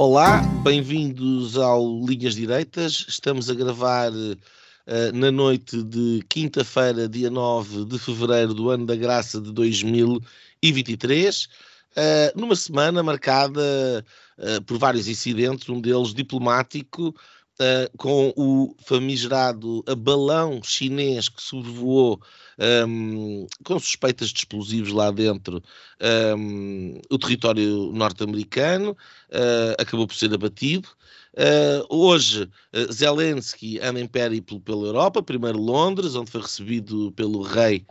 Olá, bem-vindos ao Linhas Direitas. Estamos a gravar uh, na noite de quinta-feira, dia 9 de fevereiro do ano da graça de 2023, uh, numa semana marcada uh, por vários incidentes, um deles diplomático, com o famigerado balão chinês que sobrevoou um, com suspeitas de explosivos lá dentro, um, o território norte-americano uh, acabou por ser abatido. Uh, hoje, uh, Zelensky anda em périplo pela Europa, primeiro Londres, onde foi recebido pelo rei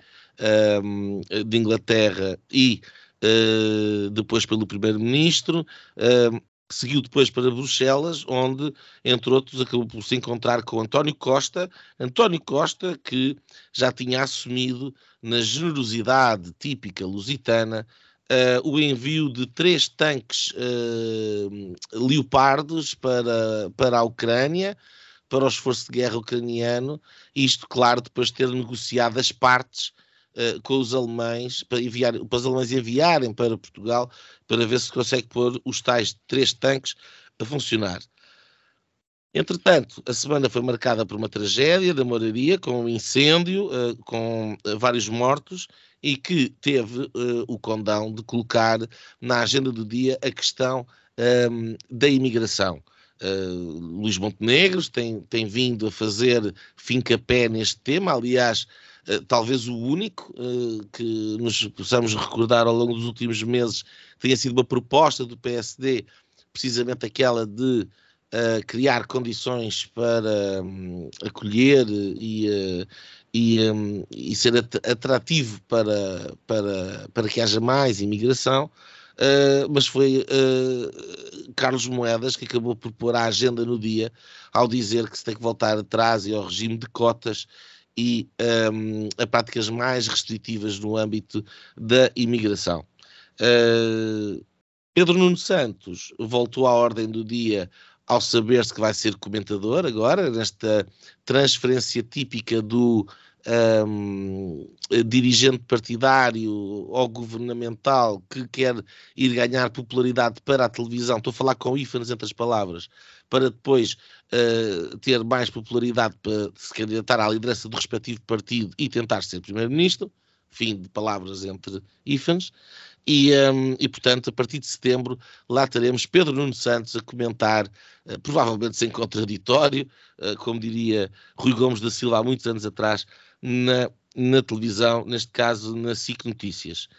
um, de Inglaterra e Uh, depois pelo primeiro-ministro, uh, seguiu depois para Bruxelas, onde, entre outros, acabou por se encontrar com António Costa. António Costa, que já tinha assumido, na generosidade típica lusitana, uh, o envio de três tanques uh, leopardos para, para a Ucrânia, para o esforço de guerra ucraniano, isto, claro, depois de ter negociado as partes uh, com os alemães, para, enviar, para os alemães enviarem para Portugal, para ver se consegue pôr os tais três tanques a funcionar. Entretanto, a semana foi marcada por uma tragédia da moraria, com um incêndio, uh, com uh, vários mortos, e que teve uh, o condão de colocar na agenda do dia a questão um, da imigração. Luís Montenegro tem, tem vindo a fazer fim-capé neste tema, aliás, eh, talvez o único uh, que nos possamos recordar ao longo dos últimos meses tenha sido uma proposta do PSD, precisamente aquela de uh, criar condições para um, acolher e, uh, e, um, e, ser atrativo para, para, para que haja mais imigração. mas foi Carlos Moedas que acabou por pôr a agenda no dia ao dizer que se tem que voltar atrás e ao regime de cotas e um, a práticas mais restritivas no âmbito da imigração. Uh, Pedro Nuno Santos voltou à ordem do dia ao saber-se que vai ser comentador agora, nesta transferência típica do um, dirigente partidário ou governamental que quer ir ganhar popularidade para a televisão, estou a falar com ífanes entre as palavras, para depois uh, ter mais popularidade para se candidatar à liderança do respectivo partido e tentar ser primeiro-ministro, fim de palavras entre ífanes, e, um, e, portanto, a partir de setembro, lá teremos Pedro Nuno Santos a comentar, uh, provavelmente sem contraditório, uh, como diria Rui Gomes da Silva há muitos anos atrás, na, na televisão, neste caso na SIC Notícias.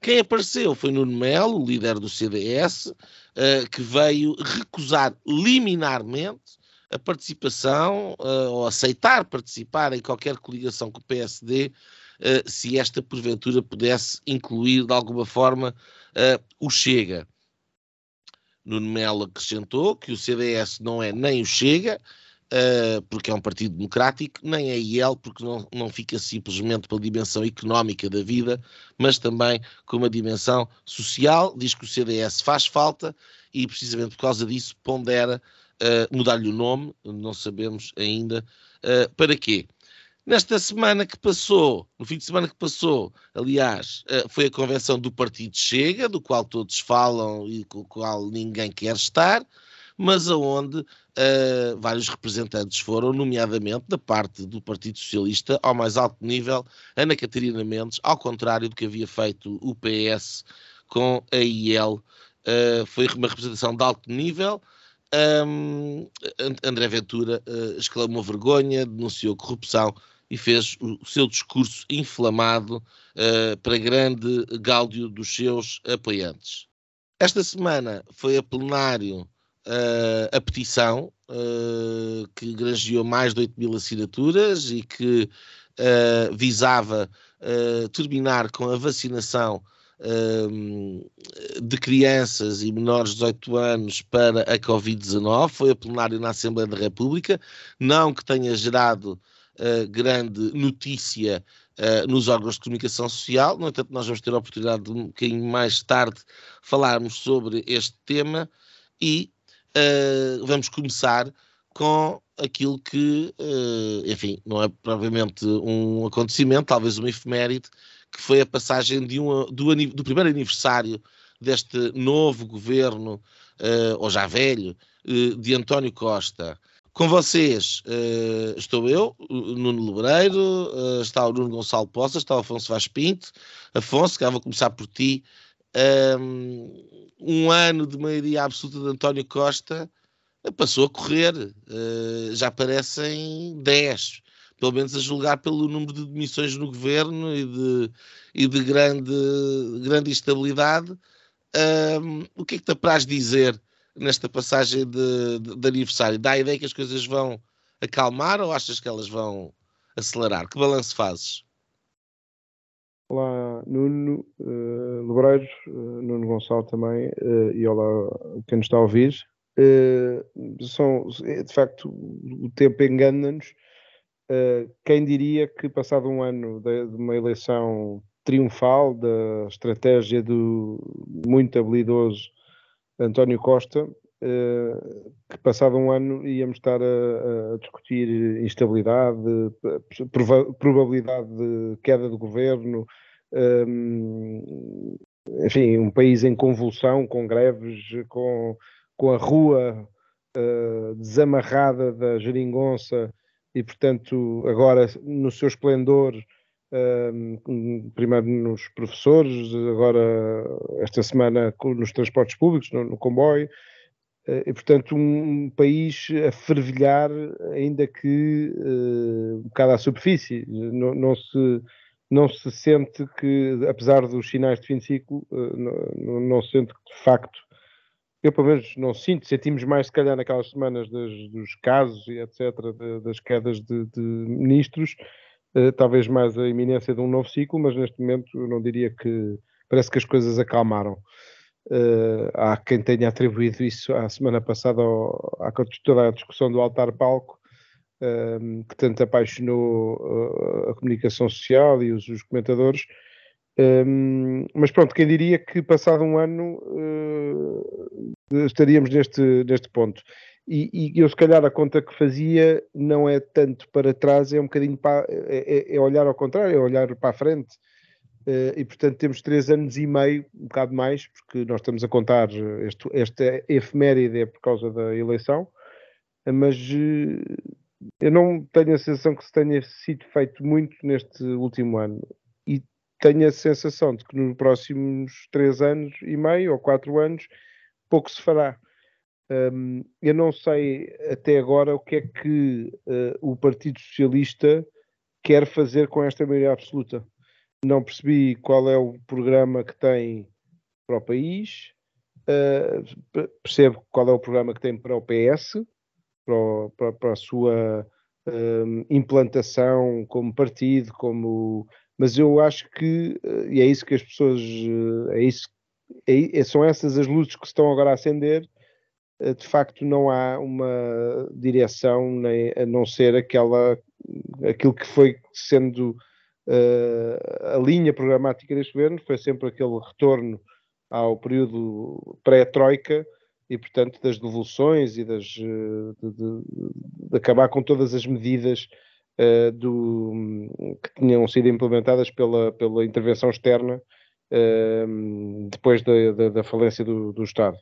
Quem apareceu foi Nuno Melo, líder do CDS, uh, que veio recusar liminarmente a participação uh, ou aceitar participar em qualquer coligação com o PSD, uh, eh, se esta porventura pudesse incluir de alguma forma o Chega. Nuno Melo acrescentou que o CDS não é nem o Chega, Uh, porque é um partido democrático, nem é IEL, porque não, não fica simplesmente pela dimensão económica da vida, mas também com uma dimensão social. Diz que o CDS faz falta e, precisamente por causa disso, pondera uh, mudar-lhe o nome, não sabemos ainda uh, para quê. Nesta semana que passou, no fim de semana que passou, aliás, foi a convenção do Partido Chega, do qual todos falam e com o qual ninguém quer estar mas aonde uh, vários representantes foram, nomeadamente da parte do Partido Socialista, ao mais alto nível, Ana Catarina Mendes, ao contrário do que havia feito o PS com a IEL. Uh, foi uma representação de alto nível. Um, André Ventura uh, exclamou vergonha, denunciou corrupção e fez o seu discurso inflamado uh, para grande gáudio dos seus apoiantes. Esta semana foi a plenário uh, a petição uh, que granjeou mais de 8 mil assinaturas e que uh, visava terminar com a vacinação de crianças e menores de 18 anos para a Covid-19. Foi a plenário na Assembleia da República, não que tenha gerado grande notícia uh, nos órgãos de comunicação social. No entanto, nós vamos ter a oportunidade de um bocadinho mais tarde falarmos sobre este tema e uh, vamos começar com aquilo que, enfim, não é propriamente um acontecimento, talvez uma efeméride, que foi a passagem de um, do, do primeiro aniversário deste novo governo, uh, ou já velho, uh, de António Costa. Com vocês uh, estou eu, Nuno Lebreiro, está o Nuno Gonçalo Poças, está o Afonso Vaz Pinto. Afonso, cá vou começar por ti. Um, ano de maioria absoluta de António Costa passou a correr, já parecem 10 pelo menos a julgar pelo número de demissões no governo e de, e de grande, grande instabilidade. Um, o que é que te apraz dizer nesta passagem de, de, de, aniversário? Dá a ideia que as coisas vão acalmar ou achas que elas vão acelerar? Que balanço fazes? Olá, Nuno uh, Lebreiros, uh, Nuno Gonçalo também, uh, e olá quem nos está a ouvir. Uh, são, de facto, o tempo engana-nos quem diria que, passado um ano de, de, uma eleição triunfal, da estratégia do muito habilidoso António Costa, que, passado um ano, íamos estar a, a discutir instabilidade, prova probabilidade de queda do governo, um, eh, enfim, um país em convulsão, com greves, com, com a rua uh, desamarrada da geringonça e, portanto, agora no seu esplendor, um, primeiro nos professores, agora esta semana nos transportes públicos, no, no comboio, eh, e, portanto, um, país a fervilhar, ainda que uh, um bocado à superfície. Não, não, se, não se sente que, apesar dos sinais de fim de ciclo, uh, não, não se sente que, de facto, eu pelo menos não sinto, sentimos mais se calhar naquelas semanas das, dos casos e etc, das quedas de, de ministros, talvez mais a iminência de um novo ciclo, mas neste momento eu não diria que parece que as coisas acalmaram. Uh, há quem tenha atribuído isso à semana passada ao, à toda a discussão do altar-palco, uh, que tanto apaixonou a comunicação social e os, os comentadores, um, mas pronto, quem diria que passado um ano uh, estaríamos neste, neste ponto. E, e, eu, se calhar, a conta que fazia não é tanto para trás, é um bocadinho para, é, é, é olhar ao contrário, é olhar para a frente. Uh, e, portanto, temos três anos e meio, um bocado mais, porque nós estamos a contar este, esta efeméride é por causa da eleição, mas uh, eu não tenho a sensação que se tenha sido feito muito neste último ano. E tenho a sensação de que nos próximos três anos e meio ou quatro anos pouco se fará. Um, eu não sei até agora o que é que uh, o Partido Socialista quer fazer com esta maioria absoluta. Não percebi qual é o programa que tem para o país, uh, percebo qual é o programa que tem para o PS, para, o, para, para a sua um, implantação como partido, como mas eu acho que, eh, e é isso que as pessoas, eh, é isso, é, é, são essas as luzes que estão agora a acender, de facto não há uma direção, nem, a não ser aquela, aquilo que foi sendo a linha programática deste governo, foi sempre aquele retorno ao período pré-troika, e portanto das devoluções e das, de, de, de, acabar com todas as medidas uh, do, que tinham sido implementadas pela, pela intervenção externa uh, depois da, da, da, falência do, do Estado.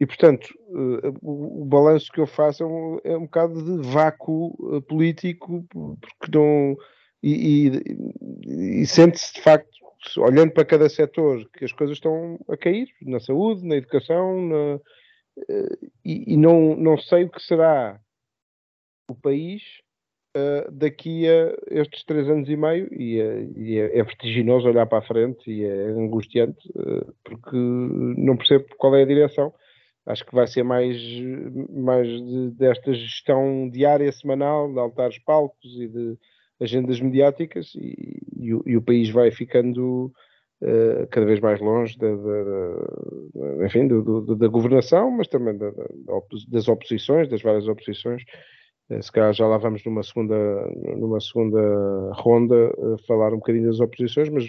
E, portanto, uh, o, o balanço que eu faço é um, é um bocado de vácuo político, porque não. E, e, e sente-se de facto, olhando para cada setor, que as coisas estão a cair na saúde, na educação, na, e, e não, não sei o que será o país uh, daqui a estes três anos e meio e, é, e é, é, vertiginoso olhar para a frente e é angustiante uh, porque não percebo qual é a direção. Acho que vai ser mais, mais de, desta gestão diária, semanal, de altares palcos e de agendas mediáticas e, e, o, e o, país vai ficando uh, cada vez mais longe da, da, da enfim, do, do, da governação, mas também da, das oposições, das várias oposições. Uh, se calhar já lá vamos numa segunda, numa segunda ronda uh, falar um bocadinho das oposições, mas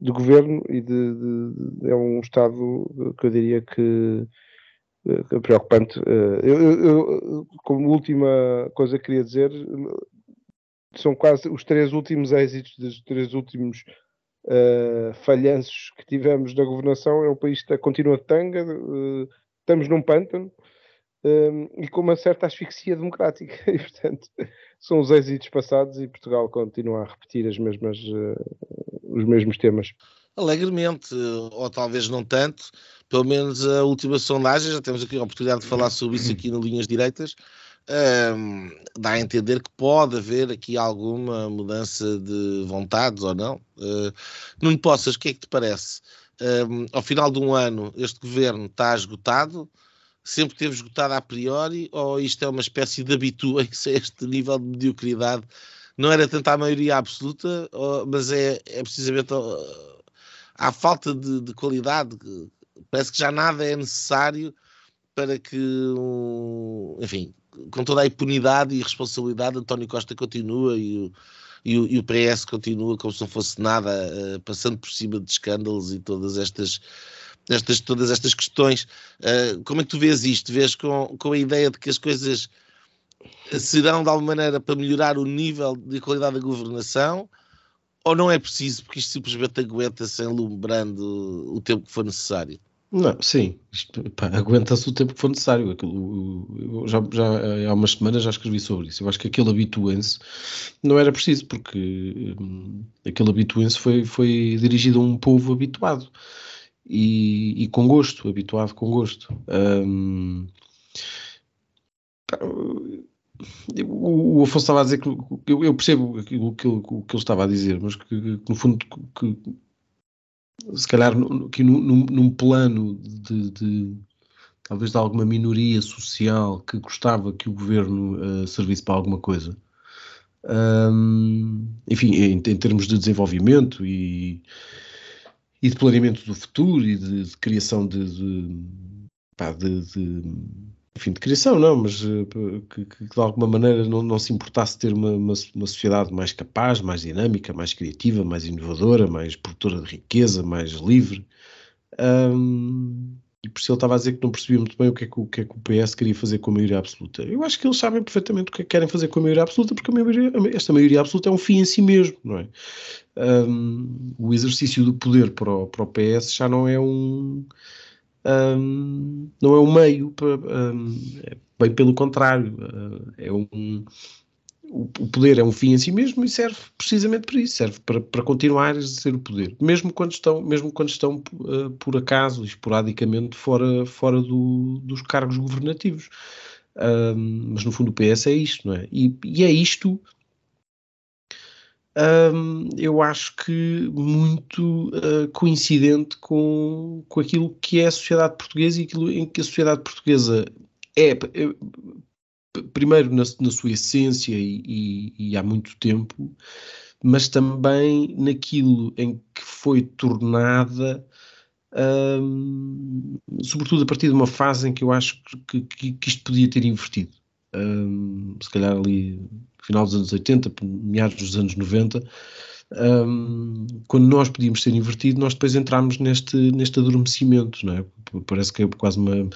do governo e de, de, é um Estado que eu diria que preocupante. Eu, eu, eu, como última coisa que queria dizer, são quase os três últimos êxitos dos três últimos uh, falhanços que tivemos da governação. É um país que continua de tanga, uh, estamos num pântano um, e com uma certa asfixia democrática. E, portanto, são os êxitos passados e Portugal continua a repetir as mesmas, uh, os mesmos temas. Alegremente, ou talvez não tanto, pelo menos a última sondagem, já temos aqui a oportunidade de falar sobre isso aqui no Linhas Direitas, um, dá a entender que pode haver aqui alguma mudança de vontades ou não. Uh, Nuno Poças, o que é que te parece? Um, ao final de um ano, este governo está esgotado? Sempre teve esgotado a priori? Ou isto é uma espécie de habituem-se a este nível de mediocridade? Não era tanto a maioria absoluta, mas é, é precisamente a, falta de, de qualidade. Parece que já nada é necessário para que, enfim, com toda a impunidade e responsabilidade, António Costa continua e o, e o, e o PS continua como se não fosse nada, uh, passando por cima de escândalos e todas estas, estas, todas estas questões. Uh, como é que tu vês isto? Vês com, com a ideia de que as coisas serão de alguma maneira para melhorar o nível de qualidade da governação? Ou não é preciso, porque isto simplesmente aguenta-se enlumbrando o tempo que for necessário? Não, sim, aguenta-se o tempo que for necessário. Aquilo, já, já há umas semanas já escrevi sobre isso. Eu acho que aquele habituense não era preciso, porque hum, aquele habituense foi, foi dirigido a um povo habituado e, e com gosto, habituado com gosto. Hum, o, Afonso estava a dizer que eu, eu percebo aquilo que ele, que ele estava a dizer, mas que, que no fundo que, se calhar aqui num, num plano de, de, talvez de alguma minoria social que gostava que o governo uh, servisse para alguma coisa. Um, enfim, em, em, termos de desenvolvimento e, e, de planeamento do futuro e de, de criação de, de, pá, de enfim, de criação, não, mas uh, que, que, de alguma maneira não, não se importasse ter uma, uma, uma, sociedade mais capaz, mais dinâmica, mais criativa, mais inovadora, mais produtora de riqueza, mais livre. Um, e por isso ele estava a dizer que não percebia muito bem o que, é que, o que é que o PS queria fazer com a maioria absoluta. Eu acho que eles sabem perfeitamente o que é que querem fazer com a maioria absoluta, porque maioria, esta maioria absoluta é um fim em si mesmo, não é? Um, o exercício do poder para o, para o PS já não é um um, não é um meio, para, um, é bem pelo contrário, uh, é um, o, poder é um fim em si mesmo e serve precisamente para isso, serve para, para continuar a exercer o poder, mesmo quando estão, mesmo quando estão uh, por acaso, esporadicamente, fora, fora do, dos cargos governativos. Um, mas no fundo o PS é isto, não é? E, e é isto um, eu acho que muito uh, coincidente com, com aquilo que é a sociedade portuguesa e aquilo em que a sociedade portuguesa é, é primeiro na, na, sua essência e, e, e, há muito tempo, mas também naquilo em que foi tornada, sobretudo a partir de uma fase em que eu acho que, que, que isto podia ter invertido. Um, se calhar ali final dos anos 80, meados dos anos 90, um, quando nós podíamos ser invertido, nós depois entramos neste, neste adormecimento, não é? Parece que é quase uma,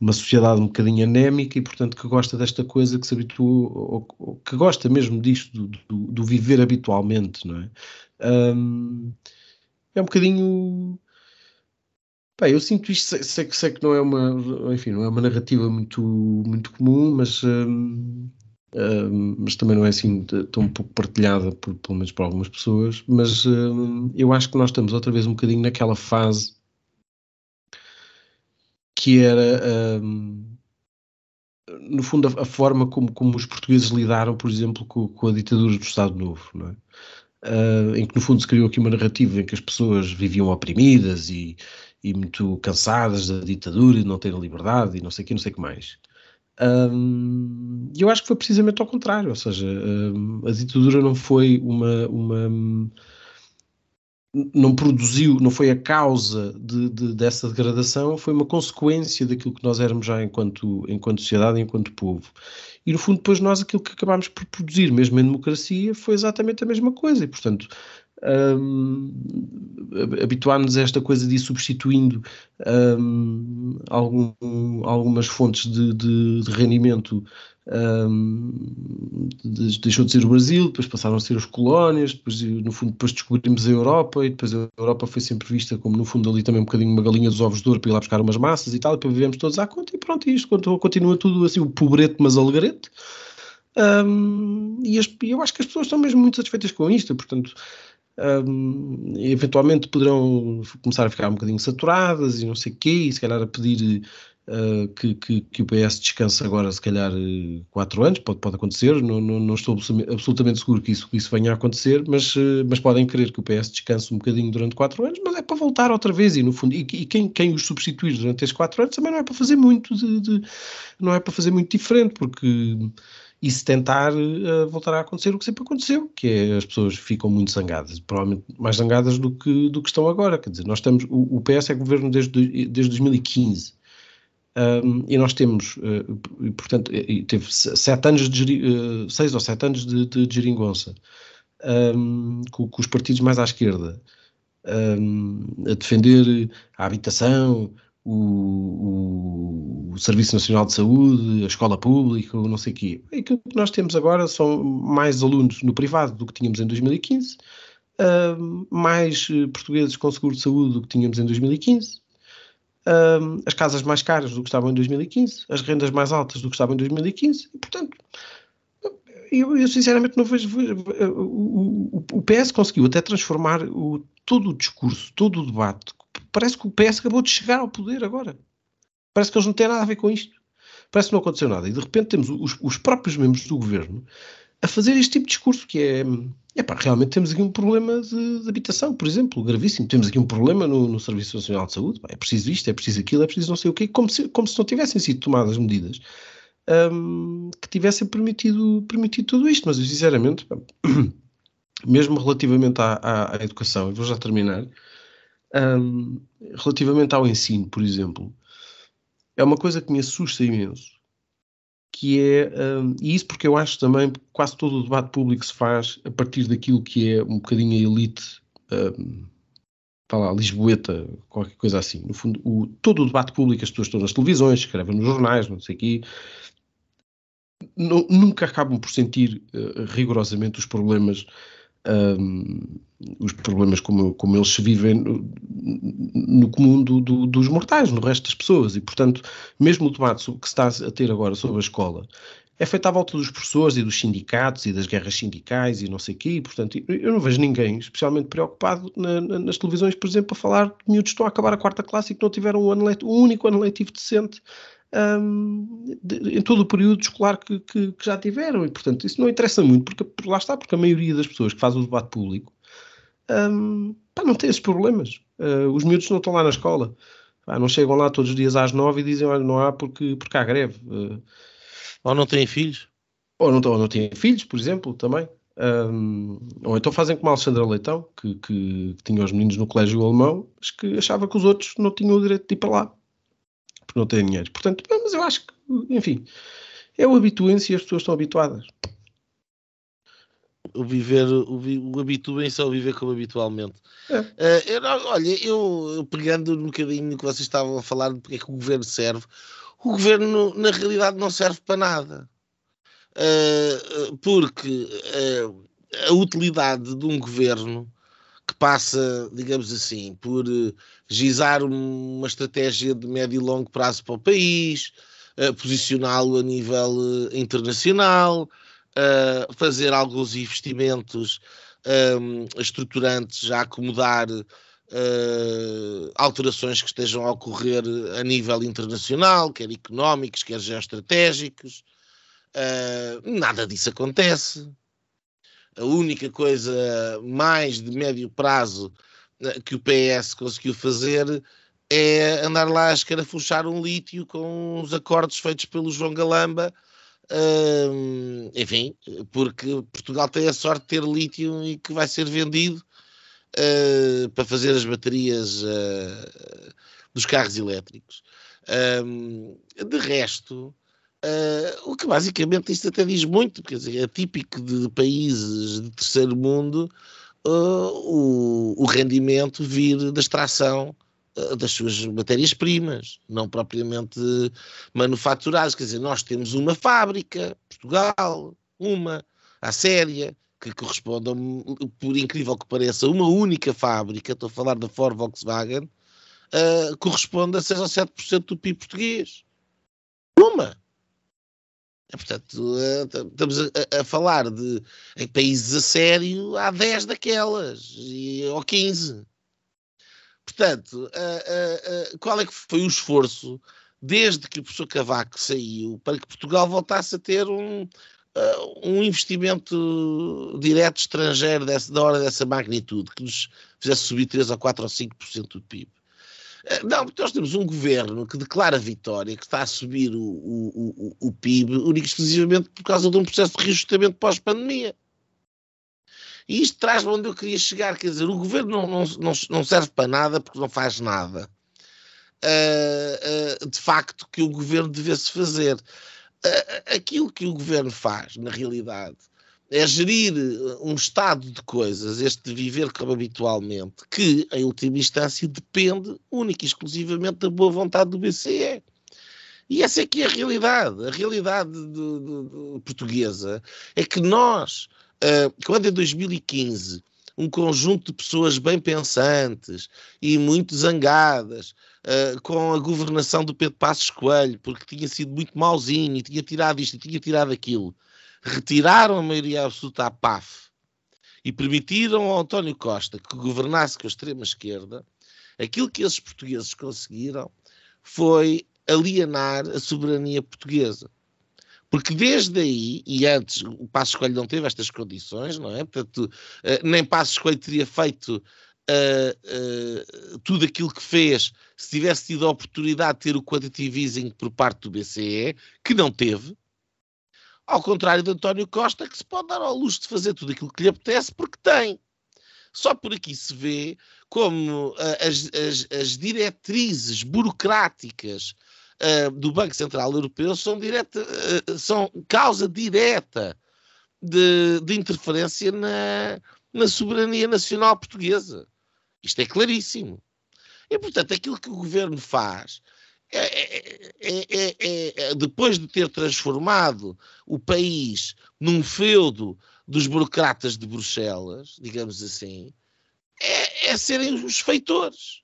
uma sociedade um bocadinho anémica e, portanto, que gosta desta coisa, que se habitua, ou, ou que gosta mesmo disto, do, do, do, viver habitualmente, não é? Um, é um bocadinho. Bem, eu sinto isto, sei, sei, sei, que não é uma, enfim, não é uma narrativa muito, muito comum, mas mas também não é assim tão pouco partilhada, por, pelo menos por algumas pessoas. Mas uh, eu acho que nós estamos outra vez um bocadinho naquela fase que era, no fundo, a, a, forma como, como os portugueses lidaram, por exemplo, com, com a ditadura do Estado Novo, não é? Uh, em que no fundo se criou aqui uma narrativa em que as pessoas viviam oprimidas e, e muito cansadas da ditadura e de não terem liberdade e não sei o que, não sei o que mais. Um, eu acho que foi precisamente ao contrário, ou seja, um, a ditadura não foi uma, uma não produziu, não foi a causa de, de, dessa degradação, foi uma consequência daquilo que nós éramos já enquanto, enquanto sociedade, enquanto povo. E no fundo, depois nós aquilo que acabámos por produzir, mesmo em democracia, foi exatamente a mesma coisa. E portanto, um, habituámos a esta coisa de ir substituindo um, algum, algumas fontes de, de, de rendimento. Um, deixou de ser o Brasil, depois passaram a ser as colónias, depois no fundo depois descobrimos a Europa e depois a Europa foi sempre vista como no fundo ali também um bocadinho uma galinha dos ovos de ouro para ir lá buscar umas massas e tal, e depois vivemos todos à conta e pronto, e isto continua tudo assim, o pobrete mas alegrete. Um, e as, eu acho que as pessoas estão mesmo muito satisfeitas com isto, portanto, um, eventualmente poderão começar a ficar um bocadinho saturadas e não sei o quê, e se calhar a pedir uh, que, que, que, o PS descanse agora se calhar quatro anos, pode, pode acontecer, não, não, não, estou absolutamente seguro que isso, que isso venha a acontecer, mas, uh, mas podem querer que o PS descanse um bocadinho durante quatro anos, mas é para voltar outra vez e no fundo, e, e quem, quem os substituir durante esses quatro anos também não é para fazer muito de, de, não é para fazer muito diferente, porque e se tentar uh, voltar a acontecer o que sempre aconteceu, que é as pessoas ficam muito zangadas, provavelmente mais zangadas do que, do que estão agora. Quer dizer, nós estamos, o, o PS é governo desde, desde 2015 um, e nós temos, uh, portanto, teve sete anos de, uh, seis ou sete anos de, de, de geringonça um, com, com, os partidos mais à esquerda um, a defender a habitação, o, o, Serviço Nacional de Saúde, a escola pública, não sei o quê. Aquilo que nós temos agora são mais alunos no privado do que tínhamos em 2015, uh, mais eh, portugueses com seguro de saúde do que tínhamos em 2015, uh, as casas mais caras do que estavam em 2015, as rendas mais altas do que estavam em 2015, e portanto. Eu, eu sinceramente não vejo. O, o, o PS conseguiu até transformar o, todo o discurso, todo o debate parece que o PS acabou de chegar ao poder agora. Parece que eles não têm nada a ver com isto. Parece que não aconteceu nada. E de repente temos os, os próprios membros do governo a fazer este tipo de discurso que é. Epá, realmente temos aqui um problema de, de, habitação, por exemplo, gravíssimo. Temos aqui um problema no, no Serviço Nacional de Saúde. É preciso isto, é preciso aquilo, é preciso não sei o quê, como se, como se não tivessem sido tomadas medidas um, que tivessem permitido, permitido tudo isto. Mas sinceramente, mesmo relativamente à, à, à educação, eu vou já terminar, um, relativamente ao ensino, por exemplo, é uma coisa que me assusta imenso. Que é, um, e isso porque eu acho também que quase todo o debate público se faz a partir daquilo que é um bocadinho a elite, um, tá lá, Lisboeta, qualquer coisa assim. No fundo, o, todo o debate público, as pessoas estão nas televisões, escrevem nos jornais, não sei o quê, nunca acabam por sentir uh, rigorosamente os problemas um, os problemas como, como eles se vivem no, no comum do, do, dos mortais, no resto das pessoas. E, portanto, mesmo o debate que se está a ter agora sobre a escola é feito à volta dos professores e dos sindicatos e das guerras sindicais e não sei o quê. E, portanto, eu não vejo ninguém especialmente preocupado na, na, nas televisões, por exemplo, a falar de miúdos que estão a acabar a quarta classe e que não tiveram um, ano letivo, um único ano letivo decente um, de, em todo o período escolar que, que, que, já tiveram. E, portanto, isso não interessa muito, porque lá está, porque a maioria das pessoas que fazem o debate público um, pá, não tem esses problemas. Uh, os miúdos não estão lá na escola. Pá, não chegam lá todos os dias às nove e dizem, olha, não há porque, porque há greve. Uh, ou não têm filhos. Ou não, ou não têm filhos, por exemplo, também. Um, ou então fazem como a Alexandra Leitão, que, que, que, tinha os meninos no colégio alemão, mas que achava que os outros não tinham o direito de ir para lá porque não têm dinheiro. Portanto, mas eu acho que, enfim, é o habituem-se e as pessoas estão habituadas. O viver, o, o habituem-se ao viver como habitualmente. É. Uh, eu, olha, eu pegando um bocadinho que vocês estavam a falar de porque é que o governo serve, o governo na realidade não serve para nada. Uh, porque uh, a utilidade de um governo que passa, digamos assim, por gizar uma estratégia de médio e longo prazo para o país, uh, posicioná-lo a nível uh, internacional, fazer alguns investimentos um, estruturantes a acomodar alterações que estejam a ocorrer a nível internacional, quer económicos, quer geoestratégicos. nada disso acontece a única coisa mais de médio prazo eh, que o PS conseguiu fazer é andar lá a escarafuchar um lítio com os acordos feitos pelo João Galamba. Uh, enfim, porque Portugal tem a sorte de ter lítio e que vai ser vendido uh, para fazer as baterias uh, dos carros elétricos. Um, de resto, uh, o que basicamente isto até diz muito, quer dizer, é típico de países de terceiro mundo o, o rendimento vir da extração das suas matérias-primas, não propriamente manufaturadas. Quer dizer, nós temos uma fábrica, Portugal, uma, a séria, que corresponde, a, por incrível que pareça, uma única fábrica, estou a falar da Ford Volkswagen, uh, corresponde a 6 ou 7% do PIB português. Uma! É, portanto, uh, estamos a, a, falar de em países a sério, há 10 daquelas, e, ou 15. Portanto, uh, qual é que foi o esforço desde que o professor Cavaco saiu para que Portugal voltasse a ter um, uh, um investimento direto estrangeiro dessa, da hora dessa magnitude, que nos fizesse subir 3 ou 4 ou 5% do PIB. Uh, não, porque nós temos um governo que declara vitória, que está a subir o, o, o, o PIB, único exclusivamente por causa de um processo de reajustamento pós-pandemia. E isto traz-me onde eu queria chegar, quer dizer, o governo não, não, não, não serve para nada porque não faz nada. Uh, uh, de facto, que o governo devesse fazer aquilo que o governo faz, na realidade, é gerir eh, um estado de coisas, este viver como habitualmente, que, em última instância, depende única e exclusivamente da boa vontade do BCE. E essa é que é a realidade. A realidade de, de, de, portuguesa é que nós, uh, quando em 2015 um conjunto de pessoas bem pensantes e muito zangadas uh, com a governação do Pedro Passos Coelho, porque tinha sido muito mauzinho e tinha tirado isto e tinha tirado aquilo, retiraram a maioria absoluta à PAF e permitiram ao António Costa que governasse com a extrema-esquerda, aquilo que esses portugueses conseguiram foi alienar a soberania portuguesa. Porque desde aí, e antes o Passo Escolho não teve estas condições, não é? Portanto, uh, nem Passo Escolho teria feito uh, uh, tudo aquilo que fez se tivesse tido a oportunidade de ter o quantitative easing por parte do BCE, que não teve. Ao contrário de António Costa, que se pode dar ao luxo de fazer tudo aquilo que lhe apetece, porque tem. Só por aqui se vê como as, as, as diretrizes burocráticas uh, do Banco Central Europeu são, direta, uh, são causa direta de, de interferência na, na soberania nacional portuguesa. Isto é claríssimo. E, portanto, aquilo que o governo faz é, é, é, depois de ter transformado o país num feudo dos burocratas de Bruxelas, digamos assim, é, serem os feitores.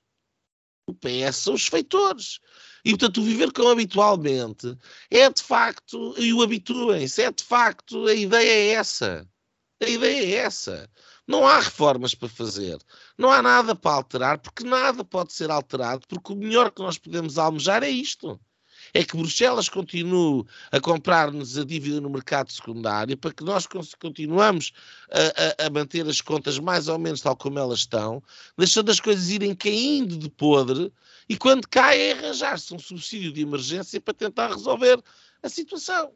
O PS são os feitores. E, portanto, o viver como habitualmente é de facto, e o habituem-se, é de facto, a ideia é essa. A ideia é essa. Não há reformas para fazer, não há nada para alterar, porque nada pode ser alterado, porque o melhor que nós podemos almejar é isto. É que Bruxelas continue a comprar-nos a dívida no mercado secundário para que nós continuamos a, a, a, manter as contas mais ou menos tal como elas estão, deixando as coisas irem caindo de podre e quando cai é arranjar-se um subsídio de emergência para tentar resolver a situação.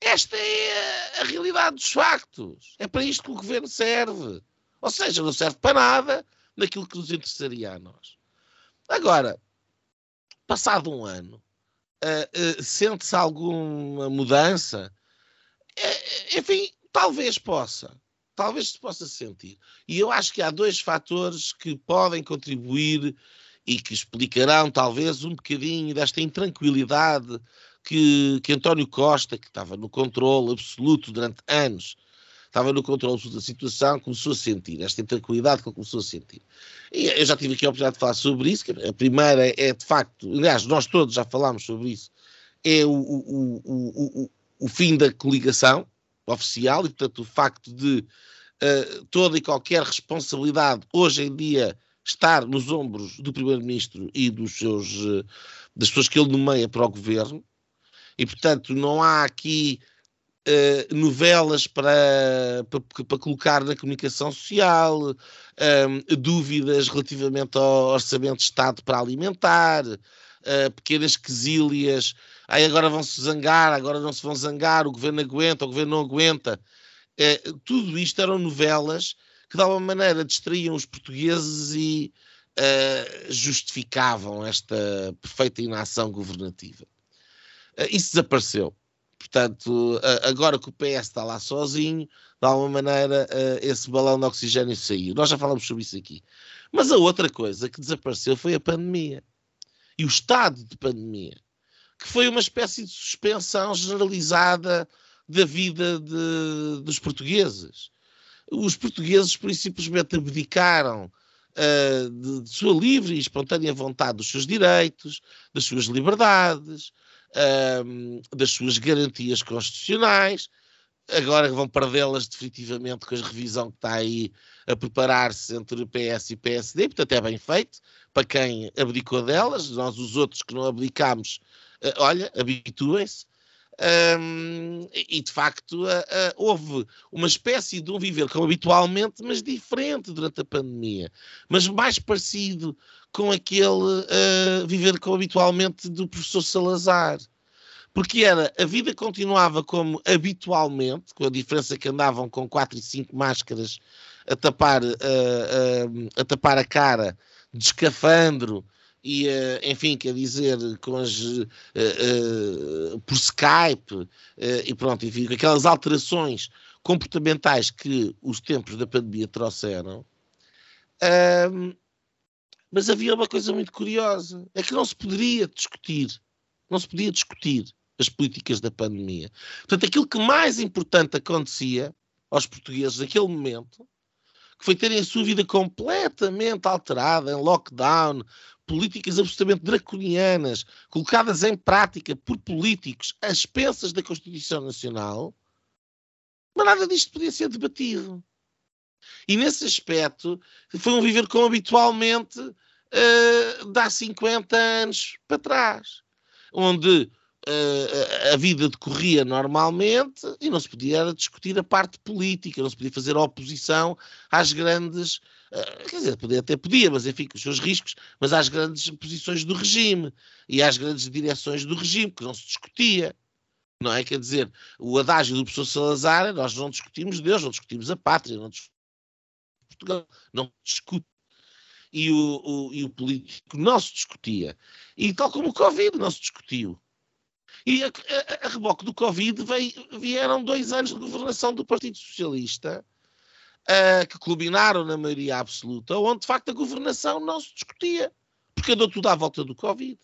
Esta é a realidade dos factos. É para isto que o governo serve. Ou seja, não serve para nada naquilo que nos interessaria a nós. Agora, passado um ano, uh, uh, sente-se alguma mudança? Uh, enfim, talvez possa. Talvez se possa sentir. E eu acho que há dois fatores que podem contribuir e que explicarão talvez um bocadinho desta intranquilidade que, que António Costa, que estava no controle absoluto durante anos, estava no controle absoluto da situação, começou a sentir, esta intranquilidade que ele começou a sentir. E eu já tive aqui a oportunidade de falar sobre isso, a primeira é de facto, aliás, nós todos já falámos sobre isso, é o, o, o, o, o fim da coligação oficial e, portanto, o facto de uh, toda e qualquer responsabilidade hoje em dia estar nos ombros do Primeiro-Ministro e dos seus, eh, das pessoas que ele nomeia para o governo, e portanto não há aqui uh, novelas para, para, para, colocar na comunicação social, um, ehm, dúvidas relativamente ao orçamento de Estado para alimentar, uh, pequenas quesílias, aí agora vão se zangar, agora não se vão zangar, o governo aguenta, o governo não aguenta. Uh, tudo isto eram novelas que de alguma maneira distraíam os portugueses e uh, justificavam esta perfeita inação governativa. Uh, isso desapareceu. Portanto, uh, agora que o PS está lá sozinho, de alguma maneira esse balão de oxigênio saiu. Nós já falamos sobre isso aqui. Mas a outra coisa que desapareceu foi a pandemia. E o estado de pandemia, que foi uma espécie de suspensão generalizada da vida de, dos portugueses. Os portugueses, por isso, simplesmente abdicaram uh, de, de, sua livre e espontânea vontade dos seus direitos, das suas liberdades, uh, das suas garantias constitucionais. Agora vão perdê-las definitivamente com a revisão que está aí a preparar-se entre PS e PSD, portanto é bem feito para quem abdicou delas, nós os outros que não abdicámos, uh, olha, habituem-se. Um, e de facto uh, uh, houve uma espécie de um viver como habitualmente, mas diferente durante a pandemia, mas mais parecido com aquele uh, viver como habitualmente do professor Salazar. Porque era, a vida continuava como habitualmente, com a diferença que andavam com quatro e cinco máscaras a tapar, a tapar a cara de escafandro e, uh, enfim, quer dizer, com as, uh, uh, por Skype e pronto, enfim, aquelas alterações comportamentais que os tempos da pandemia trouxeram. Mas havia uma coisa muito curiosa, é que não se poderia discutir, não se podia discutir as políticas da pandemia. Portanto, aquilo que mais importante acontecia aos portugueses naquele momento que foi terem a sua vida completamente alterada, em lockdown, políticas absolutamente draconianas, colocadas em prática por políticos às expensas da Constituição Nacional, mas nada disto podia ser debatido. E nesse aspecto, foi um viver como habitualmente uh, de há 50 anos para trás, onde uh, a vida decorria normalmente e não se podia discutir a parte política, não se podia fazer oposição às grandes, uh, quer dizer, podia, até podia, mas enfim, com os seus riscos, mas às grandes posições do regime e às grandes direções do regime, que não se discutia. Não é? Quer dizer, o adágio do professor Salazar, nós não discutimos Deus, não discutimos a pátria, não discutimos Portugal, não discute e o, o, e o político não se discutia. E tal como o Covid não se discutiu. E a, a, a reboque do Covid veio, vieram dois anos de governação do Partido Socialista, uh, que culminaram na maioria absoluta, onde de facto a governação não se discutia, porque andou tudo à volta do Covid.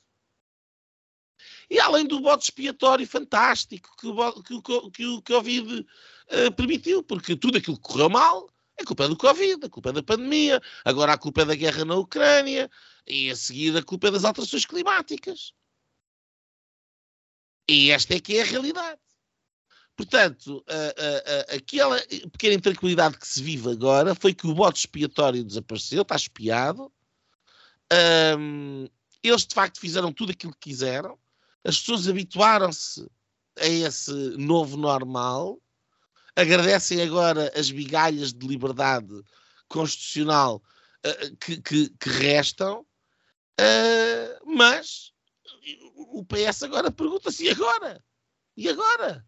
E além do bote expiatório fantástico que o, que que o Covid uh, permitiu, porque tudo aquilo que correu mal é culpa do Covid, a culpa é da pandemia, agora a culpa é da guerra na Ucrânia, e a seguir a culpa é das alterações climáticas. E esta é que é a realidade. Portanto, a, a, a, aquela pequena intranquilidade que se vive agora foi que o bote expiatório desapareceu, está espiado. Um, eles de facto fizeram tudo aquilo que quiseram. As pessoas habituaram-se a esse novo normal. Agradecem agora as migalhas de liberdade constitucional uh, que, que, que, restam. Uh, mas o PS agora pergunta-se, e agora? E agora?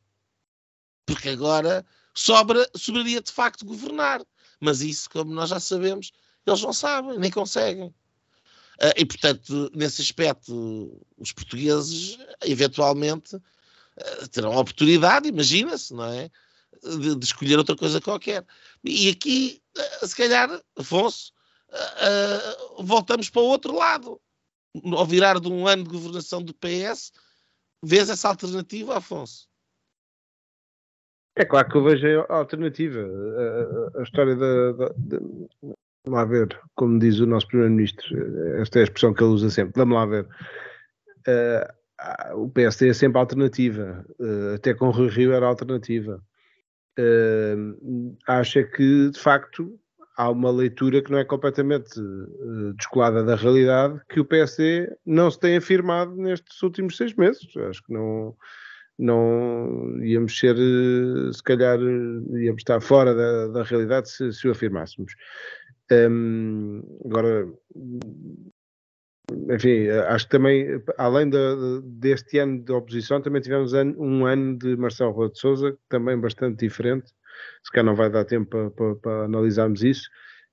Porque agora sobra, sobraria de facto governar. Mas isso, como nós já sabemos, eles não sabem, nem conseguem. Uh, e, portanto, nesse aspecto, os portugueses, eventualmente, uh, terão a oportunidade, imagina-se, não é? De, de, escolher outra coisa qualquer. E aqui, uh, se calhar, Afonso, voltamos para o outro lado ao virar de um ano de governação do PS, vês essa alternativa, Afonso? É claro que eu vejo a alternativa. A, a, história da, da, Vamos lá ver, como diz o nosso Primeiro-Ministro, esta é a expressão que ele usa sempre, vamos lá ver. Uh, o PS é sempre alternativa, uh, até com o Rio Rio era alternativa. Uh, acha que, de facto, há uma leitura que não é completamente uh, descolada da realidade, que o PSD não se tem afirmado nestes últimos seis meses. Acho que não, não íamos ser, uh, se calhar, uh, íamos estar fora da, da realidade se, se, o afirmássemos. Um, agora, enfim, acho que também, além de, deste ano de oposição, também tivemos um ano de Marcelo Rua de Souza, também bastante diferente se calhar não vai dar tempo para, para, para analisarmos isso,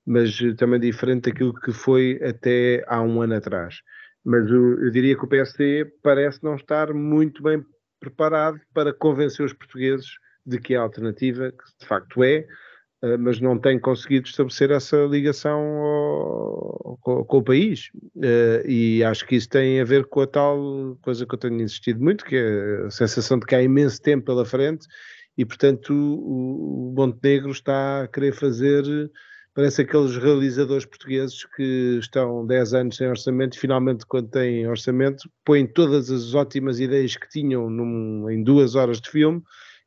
mas também diferente daquilo que foi até há um ano atrás. Mas eu, eu diria que o PSD parece não estar muito bem preparado para convencer os portugueses de que a alternativa, que de facto é, mas não tem conseguido estabelecer essa ligação ao, com, com, o país. Eh, e acho que isso tem a ver com a tal coisa que eu tenho insistido muito, que é a sensação de que há imenso tempo pela frente e, portanto, o, o Montenegro está a querer fazer. Parece aqueles realizadores portugueses que estão 10 anos sem orçamento e finalmente, quando têm orçamento, põem todas as ótimas ideias que tinham num, em duas horas de filme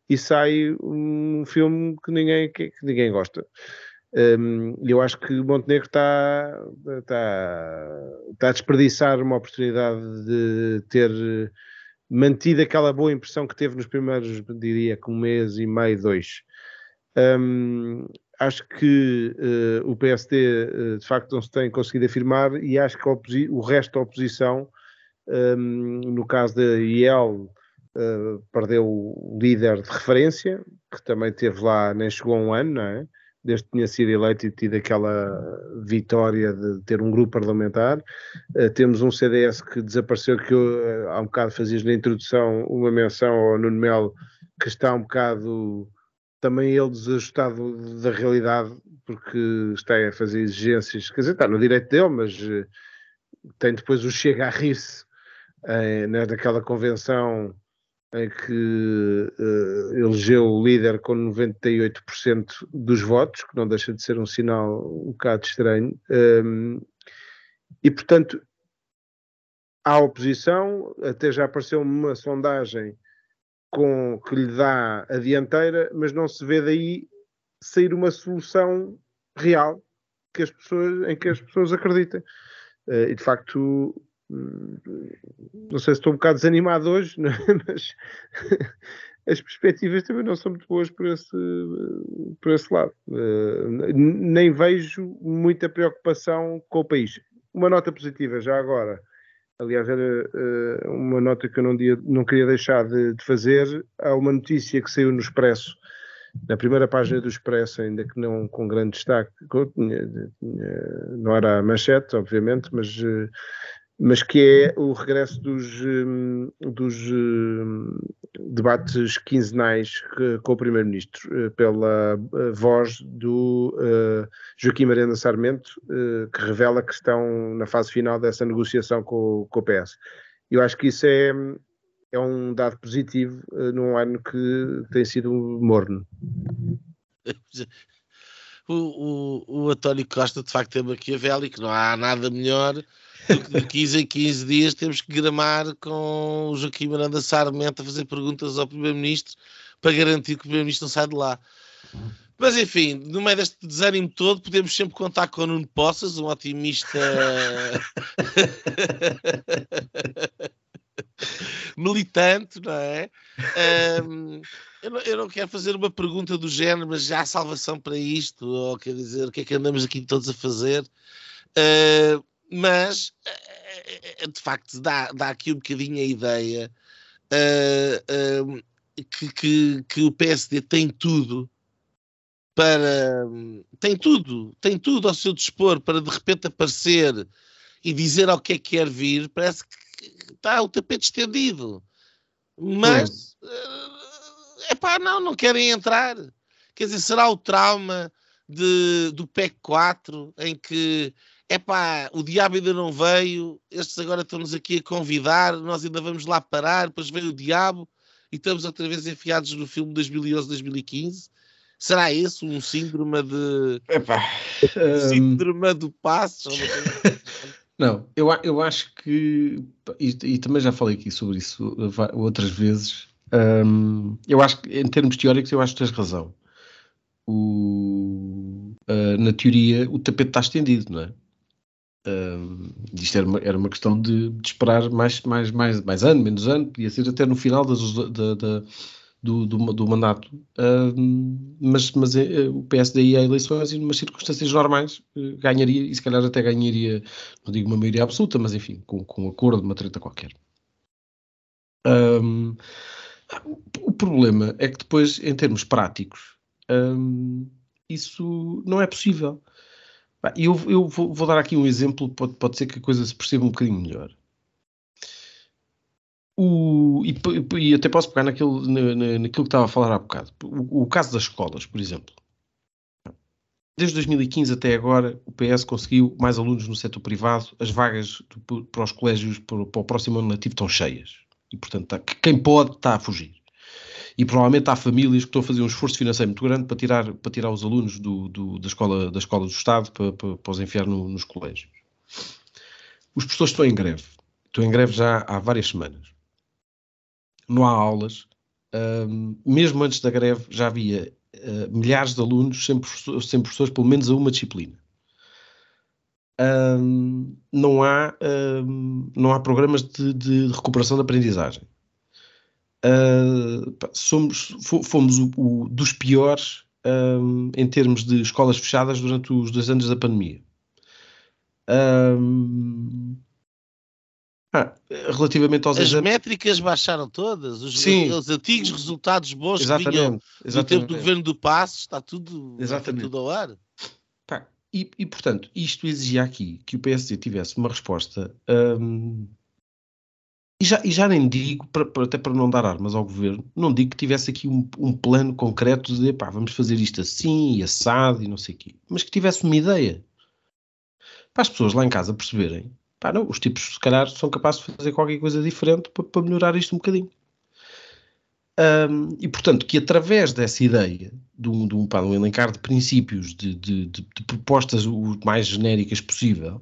e sai um filme que ninguém, que, que ninguém gosta. Um, eu acho que Montenegro está, está, está a desperdiçar uma oportunidade de ter mantido aquela boa impressão que teve nos primeiros, diria que um mês e meio, dois. Um, acho que uh, o PSD uh, eh, de facto não se tem conseguido afirmar e acho que o resto da oposição, um, no caso da IEL, uh, perdeu o líder de referência, que também teve lá, nem chegou a um ano, não é? desde que tinha sido eleito e tido aquela vitória de ter um grupo parlamentar. Uh, temos um CDS que desapareceu, que eu, uh, há um bocado fazias na introdução uma menção ao Nuno Melo, que está um bocado também ele desajustado da realidade, porque está a fazer exigências, quer dizer, está no direito dele, mas tem depois o chega a rir-se uh, naquela convenção em que uh, elegeu o líder com 98% dos votos, que não deixa de ser um sinal um bocado estranho. Um, ehm, e, portanto, à oposição, até já apareceu uma sondagem com, que lhe dá a dianteira, mas não se vê daí sair uma solução real que as pessoas, em que as pessoas acreditem. Uh, e de facto, não sei se estou um bocado desanimado hoje, é? mas as perspectivas também não são muito boas por esse, por esse lado. Uh, nem vejo muita preocupação com o país. Uma nota positiva já agora, aliás, era uh, uma nota que eu não, dia, não queria deixar de, de, fazer. Há uma notícia que saiu no Expresso, na primeira página do Expresso, ainda que não com grande destaque, não era a manchete, obviamente, mas uh, mas que é o regresso dos, hum, dos hum, debates quinzenais com o Primeiro-Ministro, eh, pela eh, voz do uh, Joaquim Marena Sarmento, que revela que estão na fase final dessa negociação com, com o PS. Eu acho que isso é, é um dado positivo num ano que tem sido morno. O, o, o António Costa, de facto, é maquiavélico, não há nada melhor de 15 em 15 dias temos que gramar com o Joaquim Miranda Sarmento a fazer perguntas ao Primeiro-Ministro para garantir que o Primeiro-Ministro não sai de lá. Mas enfim, no meio deste desânimo todo, podemos sempre contar com o Nuno Poças, um otimista militante, não é? Um, eu, não, eu, não, quero fazer uma pergunta do género, mas já há salvação para isto, ou quer dizer, o que é que andamos aqui todos a fazer? Uh, mas eh, eh, de facto dá, dá aqui um bocadinho a ideia uh, uh, que, que, que, o PSD tem tudo para tem tudo, tem tudo ao seu dispor para de repente aparecer e dizer ao que é que quer vir, parece que está o tapete estendido. Mas é pá, não, não querem entrar. Quer dizer, será o trauma de, do PEC 4 em que é pá, o diabo ainda não veio, estes agora estão-nos aqui a convidar, nós ainda vamos lá parar, depois veio o diabo e estamos outra vez enfiados no filme 2011-2015. Será esse um síndrome de. Epá, um... Síndrome do passo? Assim? não, eu, eu acho que. E, e, também já falei aqui sobre isso outras vezes. Um, eu acho que, em termos teóricos, eu acho que tens razão. O, uh, na teoria, o tapete está estendido, não é? Uh, isto era uma, era uma questão de, de, esperar mais, mais, mais, mais ano, menos ano, podia ser até no final das, da, da, do, do, do, mandato. Uh, mas mas uh, o PSD ia a eleições e, numas circunstâncias normais, eh, ganharia, e se calhar até ganharia, não digo uma maioria absoluta, mas enfim, com, com um acordo, uma treta qualquer. o problema é que depois, em termos práticos, isso não é possível. Eu, eu vou, vou, dar aqui um exemplo, pode, pode ser que a coisa se perceba um bocadinho melhor. O, e, e, até posso pegar naquilo, na, naquilo que estava a falar há bocado. O, o, caso das escolas, por exemplo. Desde 2015 até agora, o PS conseguiu mais alunos no setor privado. As vagas do, para os colégios para, para, o próximo ano letivo estão cheias. E, portanto, está, quem pode está a fugir. E provavelmente há famílias que estão a fazer um esforço financeiro muito grande para tirar, para tirar os alunos do, do, da, escola, da escola do Estado para, para, para os enfiar no, nos colégios. Os professores estão em greve. Estão em greve já há várias semanas. Não há aulas. Um, mesmo antes da greve já havia uh, milhares de alunos sem professores, sem professores, pelo menos a uma disciplina. Um, não, há, um, não há programas de, de recuperação da aprendizagem. Uh, somos, fomos o, o dos piores um, em termos de escolas fechadas durante os dois anos da pandemia. Um, ah, relativamente aos As exames... métricas baixaram todas, os, Sim. os antigos resultados bons exatamente, que vinham do tempo do governo do Passo, está tudo, exatamente. está tudo ao ar. Pá, e, e, portanto, isto exigia aqui que o PSD tivesse uma resposta um, e já, e já nem digo, para, para, até para não dar armas ao governo, não digo que tivesse aqui um, um plano concreto de pá, vamos fazer isto assim e assado e não sei o quê, mas que tivesse uma ideia para as pessoas lá em casa perceberem pá, não, os tipos se calhar são capazes de fazer qualquer coisa diferente para, para melhorar isto um bocadinho. Um, e portanto, que através dessa ideia de um, de um, pá, de um elencar de princípios, de, de, de, propostas o mais genéricas possível,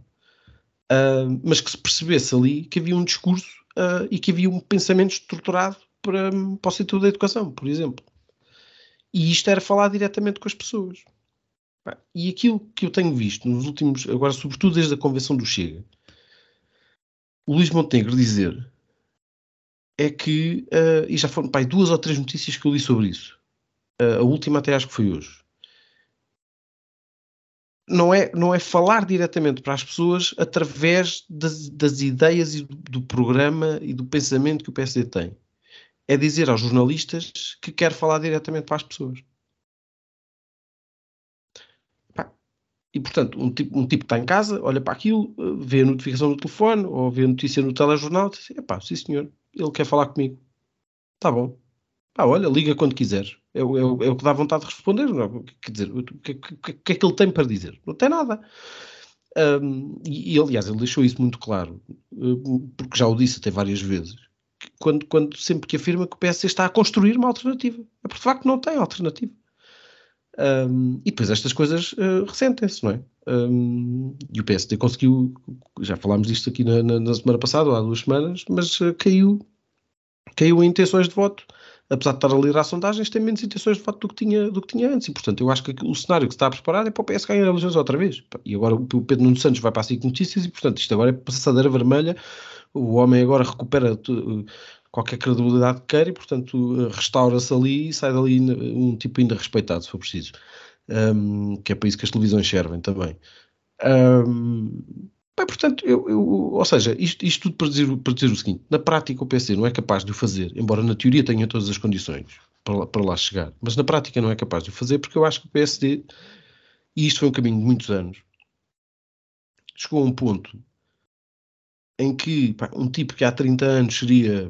mas que se percebesse ali que havia um discurso uh, e que havia um pensamento estruturado para, para o setor da educação, por exemplo. E isto era falar diretamente com as pessoas. E aquilo que eu tenho visto nos últimos, agora sobretudo desde a convenção do Chega, o Luís Montenegro dizer é que, uh, e já foram pai, duas ou três notícias que eu li sobre isso, uh, a última até acho que foi hoje, não é, não é falar diretamente para as pessoas através das, das ideias e do, programa e do pensamento que o PSD tem. É dizer aos jornalistas que quer falar diretamente para as pessoas. E, portanto, um tipo, um tipo está em casa, olha para aquilo, vê a notificação no telefone ou vê a notícia no telejornal diz: Epá, sim senhor, ele quer falar comigo. Está bom. Ah, olha, liga quando quiseres. É, é, é, o que dá vontade de responder. Não? É? Quer dizer, o que, que, que, é que ele tem para dizer? Não tem nada. Um, e, e, aliás, ele deixou isso muito claro, porque já o disse até várias vezes, quando, quando sempre que afirma que o PS está a construir uma alternativa. É porque de facto não tem alternativa. Um, e depois estas coisas uh, ressentem-se, não é? Um, e o PSD conseguiu, já falámos disto aqui na, na, na semana passada, ou há duas semanas, mas uh, caiu, caiu em intenções de voto apesar de estar a ler as sondagens, tem menos intenções de voto do que tinha, do que tinha antes. E, portanto, eu acho que o cenário que se está a preparar é para o PS ganhar eleições outra vez. E agora o Pedro Nuno Santos vai para as 5 notícias e, portanto, isto agora é passadeira vermelha. O homem agora recupera qualquer credibilidade que quer e, portanto, restaura-se ali e sai dali um tipo ainda respeitado, se for preciso. Um, que é para isso que as televisões servem também. Um, Bem, portanto, eu, eu, ou seja, isto, isto tudo para dizer, para dizer o seguinte: na prática, o PC não é capaz de o fazer, embora na teoria tenha todas as condições para lá, para lá chegar, mas na prática não é capaz de o fazer porque eu acho que o PSD, e isto foi um caminho de muitos anos, chegou a um ponto em que pá, um tipo que há 30 anos seria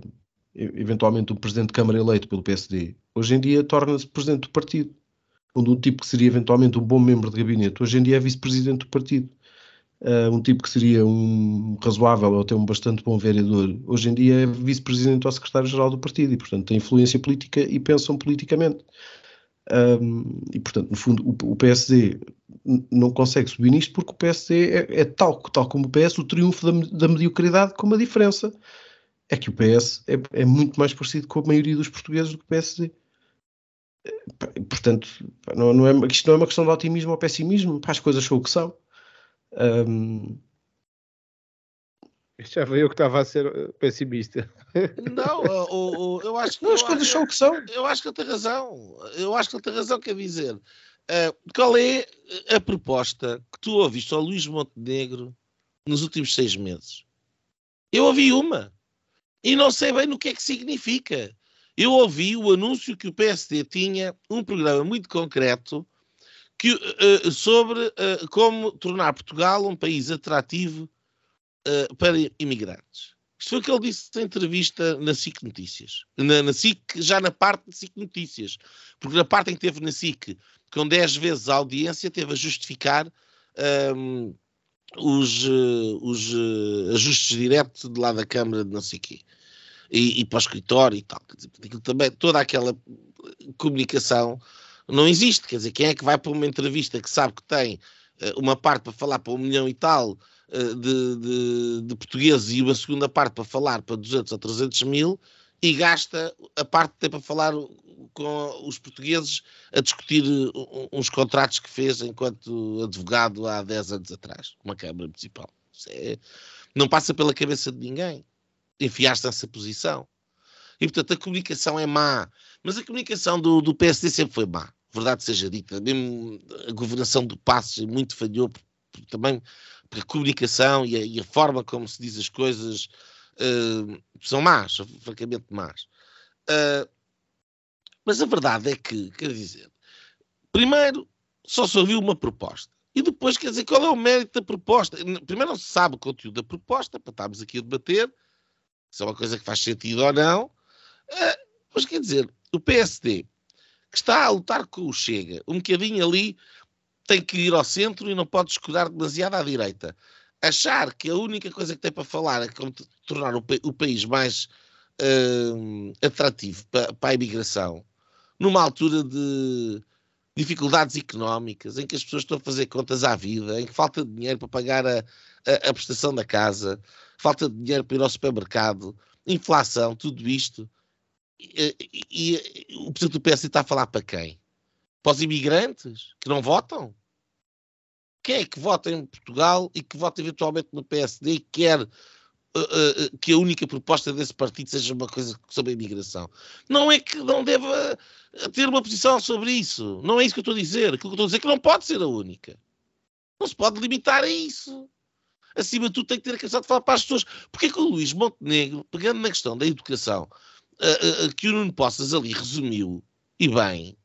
eventualmente um presidente de Câmara eleito pelo PSD, hoje em dia torna-se presidente do partido. Onde um tipo que seria eventualmente um bom membro de gabinete, hoje em dia é vice-presidente do partido. Uh, um tipo que seria um razoável ou até um bastante bom vereador, hoje em dia é vice-presidente ou secretário-geral do partido e, portanto, tem influência política e pensam politicamente. Um, e, portanto, no fundo, o, o PSD não consegue subir nisto porque o PSD é, é, tal, tal como o PS, o triunfo da, da mediocridade, com uma diferença. É que o PS é, é, muito mais parecido com a maioria dos portugueses do que o PSD. Portanto, não, não é, isto não é uma questão de otimismo ou pessimismo, as coisas são o que são. Um... Já veio eu que estava a ser eh, pessimista. Não, o, o, eu acho que. Não, as coisas são o que são. Eu acho que ele tem razão. Eu acho que ele tem razão, quer dizer. Uh, qual é a proposta que tu ouviste ao Luís Montenegro nos últimos seis meses? Eu ouvi uma. E não sei bem no que é que significa. eu ouvi o anúncio que o PSD tinha um programa muito concreto que, uh, sobre uh, como tornar Portugal um país atrativo uh, para imigrantes. Isto foi o que ele disse na entrevista na SIC Notícias. Na, na, SIC, já na parte de SIC Notícias. Porque na parte em que teve na SIC, com 10 vezes a audiência, teve a justificar um, os, os ajustes diretos de lá da Câmara de não sei quê. E, e para o escritório e tal. Dizer, também, toda aquela comunicação não existe. Quer dizer, quem é que vai para uma entrevista que sabe que tem uh, uma parte para falar para um milhão e tal uh, de, de, de, portugueses e uma segunda parte para falar para 200 ou 300 mil e gasta a parte que tem para falar com os portugueses a discutir uns contratos que fez enquanto advogado há 10 anos atrás, uma Câmara Municipal. É, não passa pela cabeça de ninguém enfiar-se nessa posição. E, portanto, a comunicação é má. Mas a comunicação do, do PSD sempre foi má, verdade seja dita. Mesmo a governação do Passos muito falhou por, por, também porque a comunicação e a, e a, forma como se diz as coisas uh, são más, francamente más. Uh, mas a verdade é que, quer dizer, primeiro só se ouviu uma proposta. E depois, quer dizer, qual é o mérito da proposta? Primeiro não se sabe o conteúdo da proposta, para estarmos aqui a debater se é uma coisa que faz sentido ou não. Uh, mas quer dizer, o PSD, que está a lutar com o Chega, um bocadinho ali tem que ir ao centro e não pode escurar demasiado à direita. Achar que a única coisa que tem para falar é como tornar o, o país mais uh, atrativo para, a imigração, numa altura de dificuldades económicas, em que as pessoas estão a fazer contas à vida, em que falta dinheiro para pagar a, a, a prestação da casa, falta de dinheiro para ir ao supermercado, inflação, tudo isto. E, e, o Presidente do PSD está a falar para quem? Para os imigrantes que não votam? Quem é que vota em Portugal e que vota eventualmente no PSD e quer uh, uh, que a única proposta desse partido seja uma coisa sobre a imigração? Não é que não deva ter uma posição sobre isso. Não é isso que eu estou a dizer. Aquilo que eu estou a dizer é que não pode ser a única. Não se pode limitar a isso acima de tudo, tem que ter a capacidade de falar para as pessoas. Porque é que o Luís Montenegro, pegando na questão da educação, uh, uh, que o Nuno Poças ali resumiu, e bem,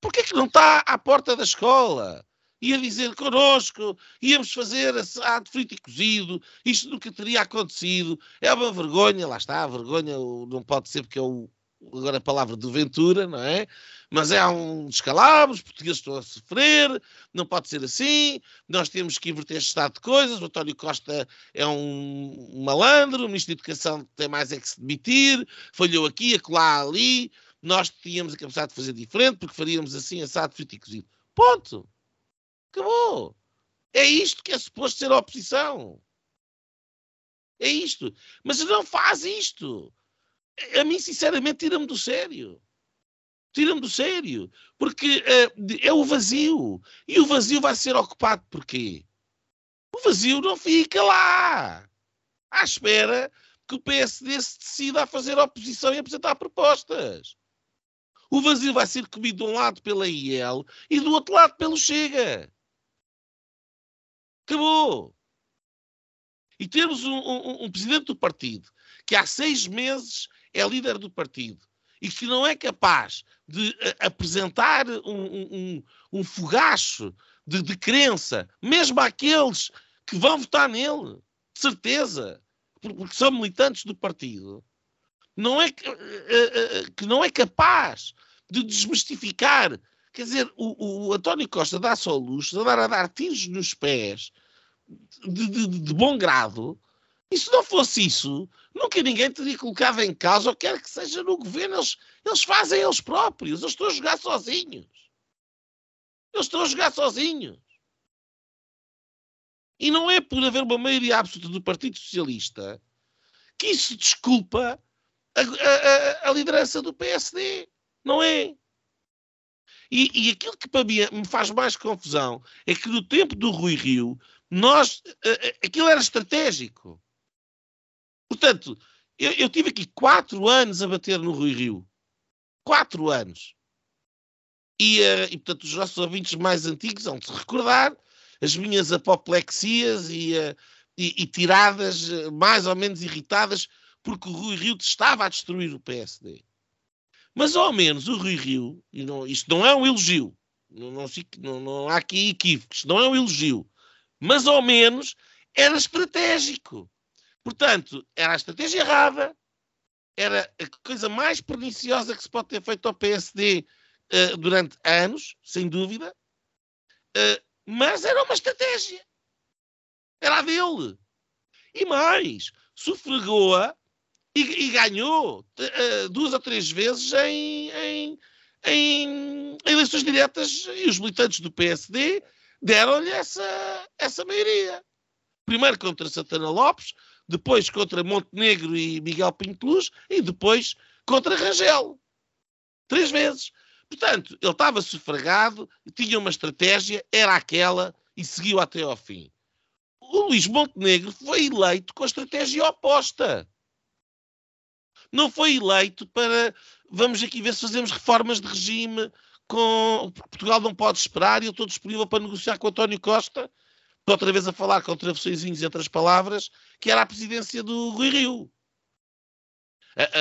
porque é que não está à porta da escola? Ia dizer connosco, íamos fazer assado frito e cozido, isto nunca teria acontecido, é uma vergonha, lá está, a vergonha não pode ser porque é o, agora a palavra do Ventura, não é? Mas é um descalabro, os portugueses estão a sofrer, não pode ser assim, nós temos que inverter este estado de coisas, o António Costa é um malandro, o Ministro da Educação tem mais é que se demitir, falhou aqui, acolá, ali, nós tínhamos a capacidade de fazer diferente, porque faríamos assim, assado, frito e cozido. Ponto. Acabou. É isto que é suposto ser a oposição. É isto. Mas não faz isto a mim, sinceramente, tira-me do sério. Tira-me do sério. Porque uh, é o vazio. E o vazio vai ser ocupado por quê? O vazio não fica lá. À espera que o PSD se decida a fazer oposição e apresentar propostas. O vazio vai ser comido de um lado pela IEL e do outro lado pelo Chega. Acabou. E temos um, um, um presidente do partido que há seis meses é líder do partido e que não é capaz de uh, apresentar um, um, um fogacho de, de, crença, mesmo àqueles que vão votar nele, de certeza, porque são militantes do partido, não é que, uh, que não é capaz de desmistificar. Quer dizer, o, o António Costa dá-se ao luxo de dar a dar tiros nos pés de, de, de bom grado e se não fosse isso, nunca ninguém teria colocado em causa, ou quer que seja no governo, eles, eles fazem eles próprios. Eles estão a jogar sozinhos. Eles estão a jogar sozinhos. E não é por haver uma maioria absoluta do Partido Socialista que isso desculpa a, a, a liderança do PSD. Não é? E, e, aquilo que para mim me faz mais confusão é que no tempo do Rui Rio, nós, aquilo era estratégico. Portanto, eu, eu tive aqui quatro anos a bater no Rui Rio. Quatro anos. E, uh, e, portanto, os nossos ouvintes mais antigos vão se recordar as minhas apoplexias e, uh, e, e, tiradas uh, mais ou menos irritadas porque o Rui Rio estava a destruir o PSD. Mas ao menos o Rui Rio, e não, isto não é um elogio, não, não, não, não há aqui equívocos, não é um elogio, mas ao menos era estratégico. Portanto, era a estratégia errada, era a coisa mais perniciosa que se pode ter feito ao PSD uh, eh, durante anos, sem dúvida, uh, mas era uma estratégia. Era a dele. E mais, sufragou-a e, e, ganhou uh, duas ou três vezes em, em, em, eleições diretas e os militantes do PSD deram-lhe essa, essa maioria. Primeiro contra Santana Lopes, depois contra Montenegro e Miguel Pinteluz e depois contra Rangel. Três vezes. Portanto, ele estava sufragado, tinha uma estratégia, era aquela e seguiu até ao fim. O Luís Montenegro foi eleito com a estratégia oposta. Não foi eleito para vamos aqui ver se fazemos reformas de regime com Portugal não pode esperar e eu estou disponível para negociar com António Costa, outra vez a falar com travessõezinhos entre as palavras, que era a presidência do Rui Rio.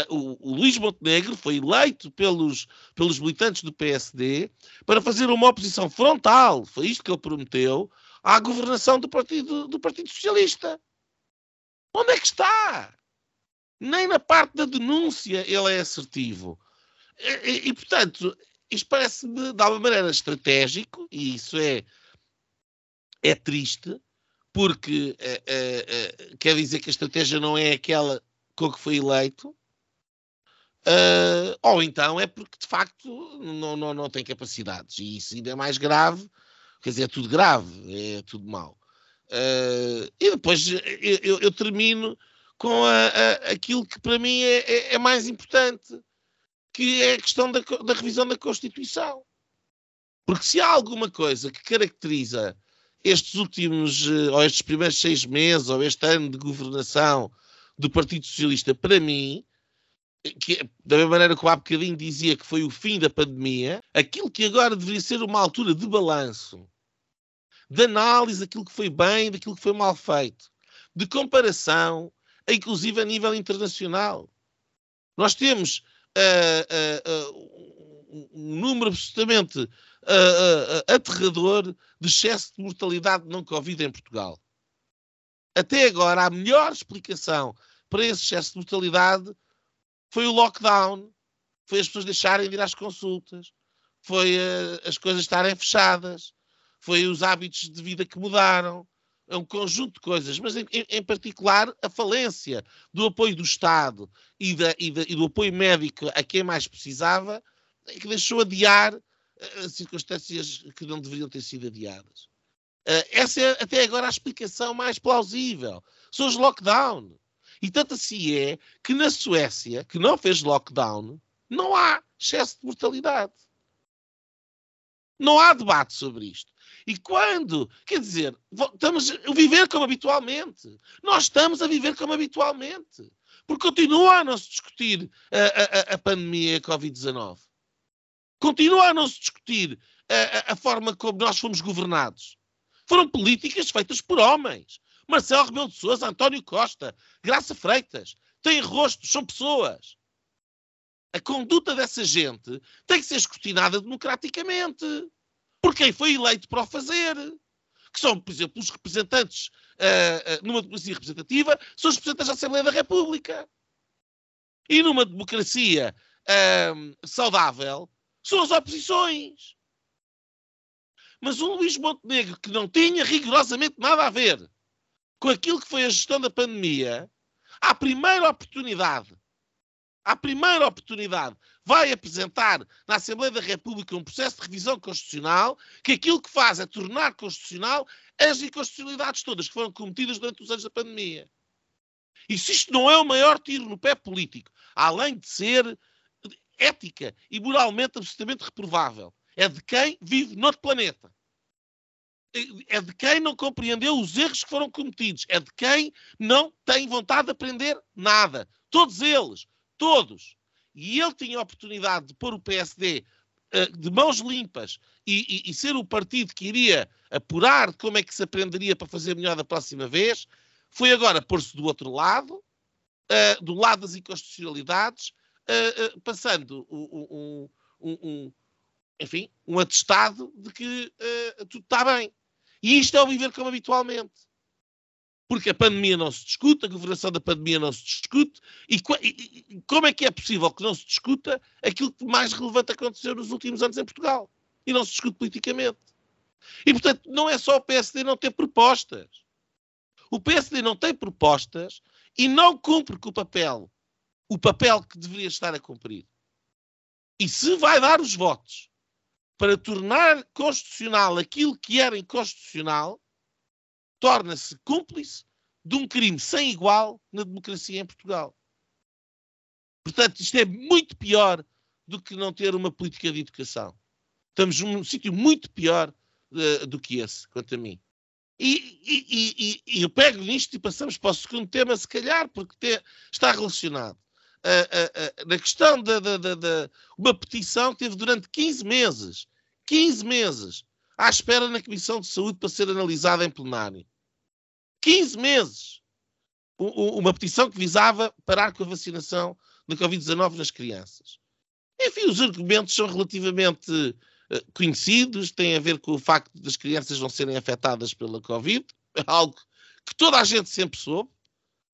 O, o Luís Montenegro foi eleito pelos, pelos militantes do PSD para fazer uma oposição frontal, foi isto que ele prometeu, à governação do Partido, do partido Socialista. Onde é que está? Nem na parte da denúncia ele é assertivo. E, e, e portanto, isto parece-me, de alguma maneira, estratégico, e isso é, é triste, porque é, é, quer dizer que a estratégia não é aquela com que foi eleito, ou então é porque, de facto, não, não, não tem capacidades, e isso ainda é mais grave, quer dizer, é tudo grave, é tudo mau. E depois eu, eu termino com a, a, aquilo que para mim é, é, é, mais importante, que é a questão da, da, revisão da Constituição. Porque se há alguma coisa que caracteriza estes últimos, eh, ou estes primeiros seis meses, ou este ano de governação do Partido Socialista, para mim, que, da mesma maneira que o há bocadinho dizia que foi o fim da pandemia, aquilo que agora deveria ser uma altura de balanço, de análise daquilo que foi bem, daquilo que foi mal feito, de comparação, inclusive a nível internacional. Nós temos uh, uh, um número absolutamente aterrador de excesso de mortalidade não Covid em Portugal. Até agora, a melhor explicação para esse excesso de mortalidade foi o lockdown, foi as pessoas deixarem de ir às consultas, foi as coisas estarem fechadas, foi os hábitos de vida que mudaram, é um conjunto de coisas, mas em, em, particular a falência do apoio do Estado e, da, e, da, e, do apoio médico a quem mais precisava, é que deixou adiar uh, circunstâncias que não deveriam ter sido adiadas. Uh, essa é até agora a explicação mais plausível. São os lockdown. E tanto assim é que na Suécia, que não fez lockdown, não há excesso de mortalidade. Não há debate sobre isto. E quando? Quer dizer, estamos a viver como habitualmente. Nós estamos a viver como habitualmente. Porque continua a não se discutir a, a, a pandemia e a Covid-19. Continua a não se discutir a, a, forma como nós fomos governados. Foram políticas feitas por homens. Marcelo Rebelo de Sousa, António Costa, Graça Freitas. Têm rostos, são pessoas. A conduta dessa gente tem que ser escrutinada democraticamente por quem foi eleito para o fazer. Que são, por exemplo, os representantes, uh, uh, numa democracia representativa, são os representantes da Assembleia da República. E numa democracia uh, saudável, são as oposições. Mas um Luís Montenegro que não tinha rigorosamente nada a ver com aquilo que foi a gestão da pandemia, à primeira oportunidade à primeira oportunidade, vai apresentar na Assembleia da República um processo de revisão constitucional que aquilo que faz é tornar constitucional as inconstitucionalidades todas que foram cometidas durante os anos da pandemia. E se isto não é o maior tiro no pé político, além de ser ética e moralmente absolutamente reprovável, é de quem vive noutro planeta. É de quem não compreendeu os erros que foram cometidos. É de quem não tem vontade de aprender nada. Todos eles todos. E ele tinha a oportunidade de pôr o PSD eh, de mãos limpas e, e, e, ser o partido que iria apurar como é que se aprenderia para fazer melhor da próxima vez. Foi agora pôr-se do outro lado, uh, do lado das inconstitucionalidades, uh, uh, passando um, um, um, enfim, um atestado de que uh, tudo está bem. E isto é o viver como habitualmente. Porque a pandemia não se discute, a governação da pandemia não se discute, e, e, e como é que é possível que não se discuta aquilo que mais relevante aconteceu nos últimos anos em Portugal? E não se discute politicamente. E, portanto, não é só o PSD não ter propostas. O PSD não tem propostas e não cumpre com o papel, o papel que deveria estar a cumprir. E se vai dar os votos para tornar constitucional aquilo que era inconstitucional, torna-se cúmplice de um crime sem igual na democracia em Portugal. Portanto, isto é muito pior do que não ter uma política de educação. Estamos num sítio muito pior uh, do que esse, quanto a mim. E, e, e, e, eu pego nisto e passamos para o segundo tema, se calhar, porque te, está relacionado. Uh, uh, uh, na questão da, da, da, da, uma petição que teve durante 15 meses, 15 meses, à espera na Comissão de Saúde para ser analisada em plenário. 15 meses. O, o, uma petição que visava parar com a vacinação da Covid-19 nas crianças. Enfim, os argumentos são relativamente eh, conhecidos, têm a ver com o facto das crianças não serem afetadas pela Covid, algo que toda a gente sempre soube.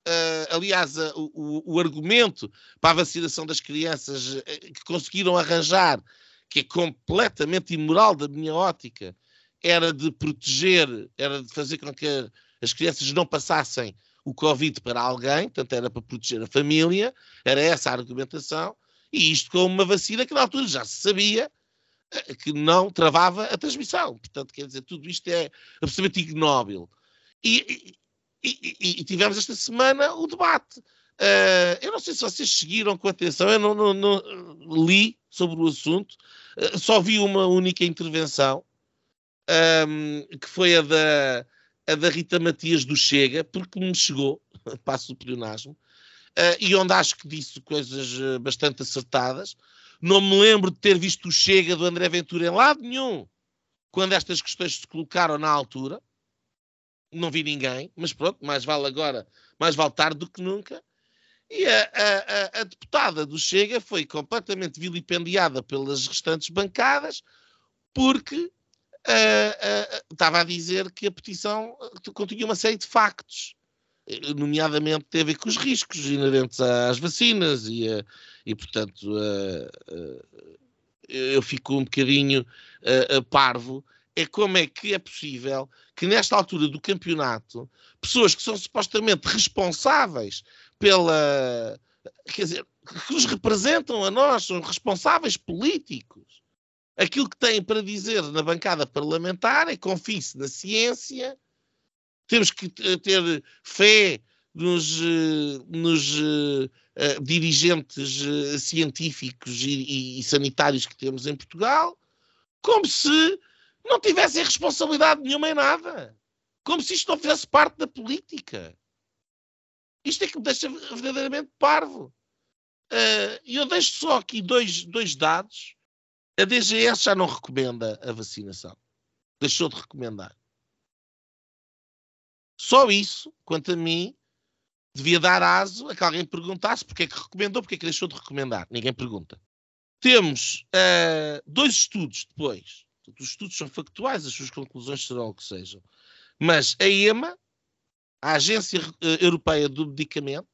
Uh, aliás, uh, o, o, argumento para a vacinação das crianças uh, que conseguiram arranjar, que é completamente imoral da minha ótica, era de proteger, era de fazer com que as crianças não passassem o Covid para alguém, portanto era para proteger a família, era essa a argumentação, e isto com uma vacina que na altura já se sabia que não travava a transmissão. Portanto, quer dizer, tudo isto é absolutamente ignóbil. E, e, e, tivemos esta semana o debate. Uh, eu não sei se vocês seguiram com atenção, eu não, não, não li sobre o assunto, uh, só vi uma única intervenção, um, que foi a da, a da Rita Matias do Chega, porque me chegou, passo o pleonasmo, uh, e onde acho que disse coisas bastante acertadas. Não me lembro de ter visto o Chega do André Ventura em lado nenhum quando estas questões se colocaram na altura. Não vi ninguém, mas pronto, mais vale agora, mais vale tarde do que nunca. E a, a, a, deputada do Chega foi completamente vilipendiada pelas restantes bancadas porque uh, uh, estava a dizer que a petição continha uma série de factos nomeadamente teve a ver com os riscos inerentes às vacinas e, uh, e portanto, eu fico um bocadinho parvo. É como é que é possível que nesta altura do campeonato pessoas que são supostamente responsáveis pela. quer dizer, que nos representam a nós, são responsáveis políticos. Aquilo que têm para dizer na bancada parlamentar é confie-se na ciência, temos que ter fé nos, eh, nos uh, dirigentes uh, científicos e, e, sanitários que temos em Portugal, como se não tivessem responsabilidade nenhuma em nada. Como se isto não fizesse parte da política. Isto é que me deixa verdadeiramente parvo. E eu deixo só aqui dois, dois dados. A DGS já não recomenda a vacinação. Deixou de recomendar. Só isso, quanto a mim, devia dar aso a que alguém perguntasse porque é que recomendou, porque é que deixou de recomendar. Ninguém pergunta. Temos uh, dois estudos depois. Os estudos são factuais, as suas conclusões serão o que sejam. Mas a EMA, a Agência eh, Europeia do Medicamento,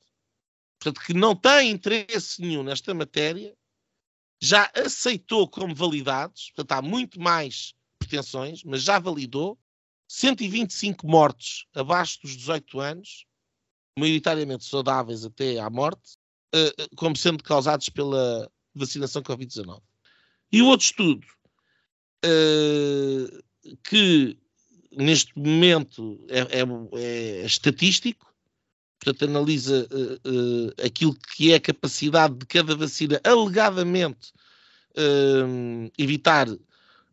portanto, que não tem interesse nenhum nesta matéria, já aceitou como validados, portanto, há muito mais pretensões, mas já validou 125 mortes abaixo dos 18 anos, maioritariamente saudáveis até à morte, uh, como sendo causados pela vacinação Covid-19. E o outro estudo, uh, que neste momento é, é, é, estatístico, portanto analisa uh, aquilo que é a capacidade de cada vacina alegadamente evitar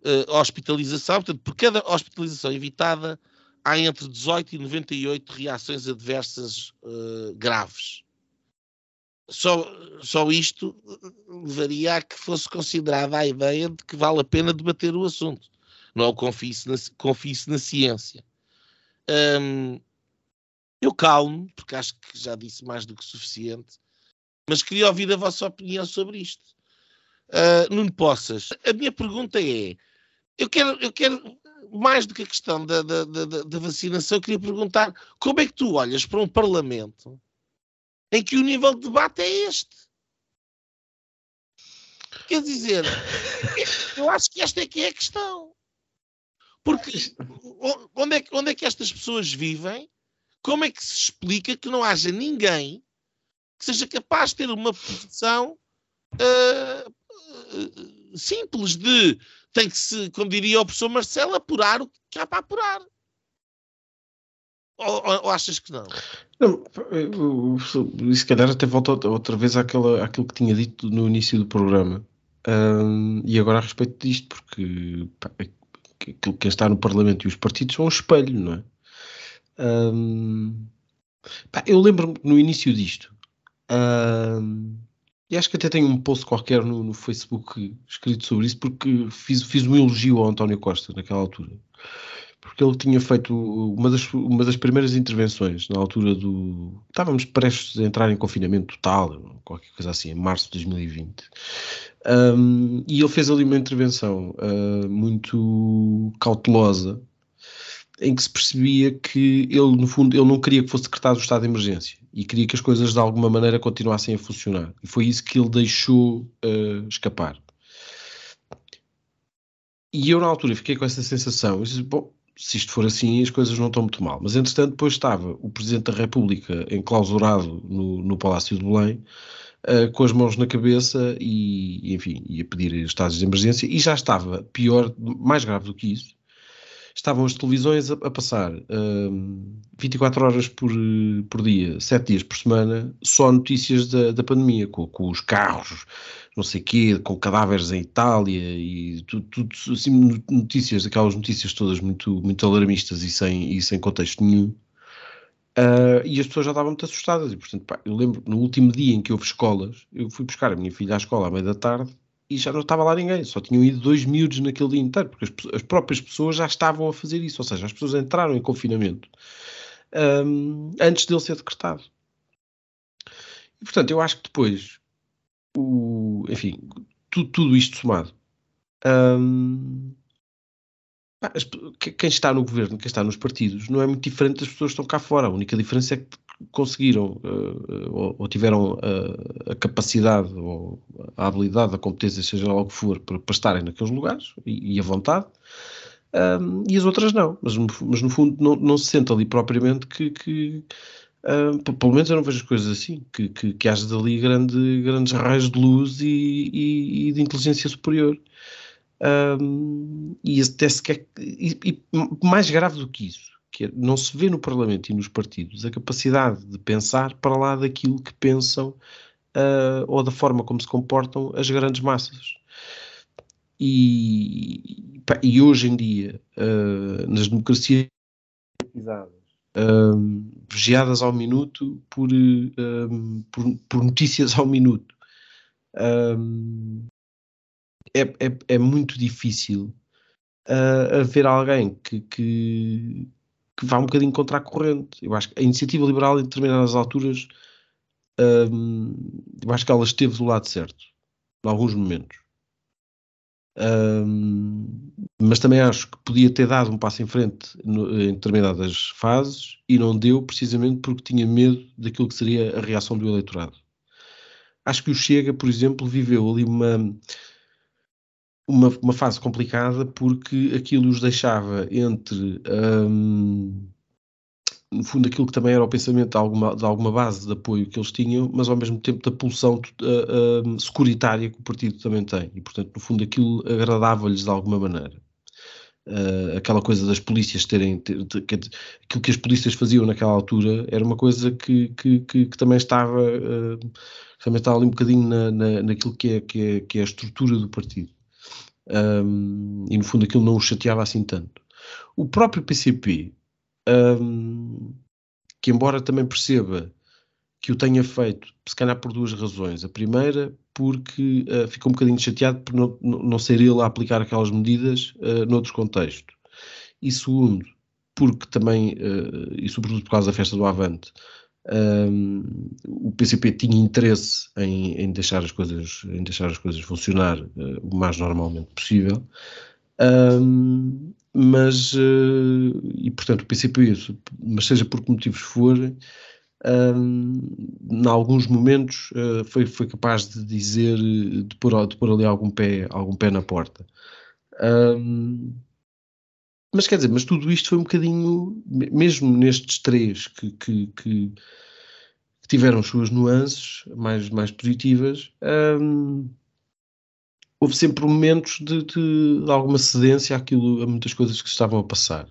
uh, hospitalização, portanto, por cada hospitalização evitada, há entre 18 e 98 reações adversas uh, graves. Só, só isto levaria a que fosse considerada a ideia de que vale a pena debater o assunto. Não confie-se na, confie na ciência. Um, eu calmo, porque acho que já disse mais do que suficiente. mas queria ouvir a vossa opinião sobre isto. Uh, Nuno Poças, a minha pergunta é: eu quero, eu quero mais do que a questão da, da, da, da vacinação, queria perguntar como é que tu olhas para um Parlamento em que o nível de debate é este? Quer dizer, eu acho que esta é que é a questão. Porque onde é, que, onde é que estas pessoas vivem? Como é que se explica que não haja ninguém que seja capaz de ter uma posição uh, uh, simples de tem que se, como diria o professor Marcelo, apurar o que há para apurar. Ou, ou, ou achas que não? Não, se calhar até volta outra vez àquela, àquilo que tinha dito no início do programa. Um, e agora a respeito disto, porque pá, aquilo que está no Parlamento e os partidos são um espelho, não é? Um, pá, eu lembro-me no início disto, um, e acho que até tenho um post qualquer no, no, Facebook escrito sobre isso, porque fiz, fiz um elogio ao António Costa naquela altura. Porque ele tinha feito uma das, uma das primeiras intervenções na altura do. Estávamos prestes a entrar em confinamento total, qualquer coisa assim, em março de 2020. Um, e ele fez ali uma intervenção uh, muito cautelosa em que se percebia que ele, no fundo, ele não queria que fosse decretado o estado de emergência e queria que as coisas de alguma maneira continuassem a funcionar. E foi isso que ele deixou uh, escapar. E eu, na altura, fiquei com essa sensação. Eu disse, bom, se isto for assim, as coisas não estão muito mal. Mas, entretanto, depois estava o Presidente da República enclausurado no, no Palácio de Belém, uh, com as mãos na cabeça e, enfim, ia pedir estados de emergência. E já estava pior, mais grave do que isso, estavam as televisões a, a passar um, 24 horas por, por dia, 7 dias por semana, só notícias da, da pandemia, com, com, os carros, não sei quê, com cadáveres em Itália e tudo, tudo assim, notícias, aquelas notícias todas muito, muito alarmistas e sem, e sem contexto nenhum. Uh, e as pessoas já estavam muito assustadas, e portanto, pá, eu lembro no último dia em que houve escolas, eu fui buscar a minha filha à escola à meia da tarde e já não estava lá ninguém, só tinham ido dois miúdos naquele dia inteiro, porque as, as próprias pessoas já estavam a fazer isso, ou seja, as pessoas entraram em confinamento um, antes dele ser decretado. E portanto, eu acho que depois, o, enfim, tudo, tudo isto somado, um, quem está no governo, quem está nos partidos, não é muito diferente das pessoas que estão cá fora. A única diferença é que conseguiram uh, ou, ou, tiveram uh, a capacidade ou a habilidade, a competência, seja lá o que for, para, para estarem naqueles lugares e, e a vontade, um, e as outras não. Mas, mas no fundo não, não, se sente ali propriamente que, que pelo menos eu não vejo as coisas assim, que, que, que haja dali grande, grandes raios de luz e, e, e de inteligência superior. Um, e até sequer, e, e mais grave do que isso, que é, não se vê no Parlamento e nos partidos a capacidade de pensar para lá daquilo que pensam uh, ou da forma como se comportam as grandes massas. E, e hoje em dia, uh, nas democracias uh, vigiadas ao minuto por, por, por, notícias ao minuto, é, é, é, muito difícil uh, haver alguém que, que, que vá um bocadinho contra a corrente. Eu acho que a iniciativa liberal, em determinadas alturas, um, eu acho que ela esteve do lado certo, em alguns momentos. Um, mas também acho que podia ter dado um passo em frente no, em determinadas fases e não deu precisamente porque tinha medo daquilo que seria a reação do eleitorado. Acho que o Chega, por exemplo, viveu ali uma, uma, uma fase complicada porque aquilo os deixava entre um, no fundo aquilo que também era o pensamento de alguma, de alguma base de apoio que eles tinham, mas ao mesmo tempo da pulsão uh, uh, securitária que o partido também tem e portanto no fundo aquilo agradava-lhes de alguma maneira. Uh, aquela coisa das polícias terem ter, ter, ter, aquilo que as polícias faziam naquela altura era uma coisa que, que, que, que também estava uh, também estava ali um bocadinho na, na, naquilo que é, que, é, que é a estrutura do partido um, e no fundo aquilo não o chateava assim tanto. O próprio PCP, um, que embora também perceba que o tenha feito, se calhar por duas razões. A primeira, porque uh, ficou um bocadinho chateado por não, não ser ele a aplicar aquelas medidas uh, noutros contextos. E segundo, porque também, uh, e sobretudo por causa da festa do Avante, Um, o PCP tinha interesse em, em, deixar as coisas, em deixar as coisas funcionar uh, o mais normalmente possível. Um, mas, uh, e portanto, o PCP, mas seja por que motivos forem, em alguns momentos uh, foi, foi capaz de dizer, de pôr, de pôr ali algum pé, algum pé na porta. Um, mas quer dizer, mas tudo isto foi um bocadinho, mesmo nestes três que, que, que, tiveram suas nuances mais, mais positivas, um, houve sempre momentos de, de, de, alguma cedência àquilo, a muitas coisas que estavam a passar.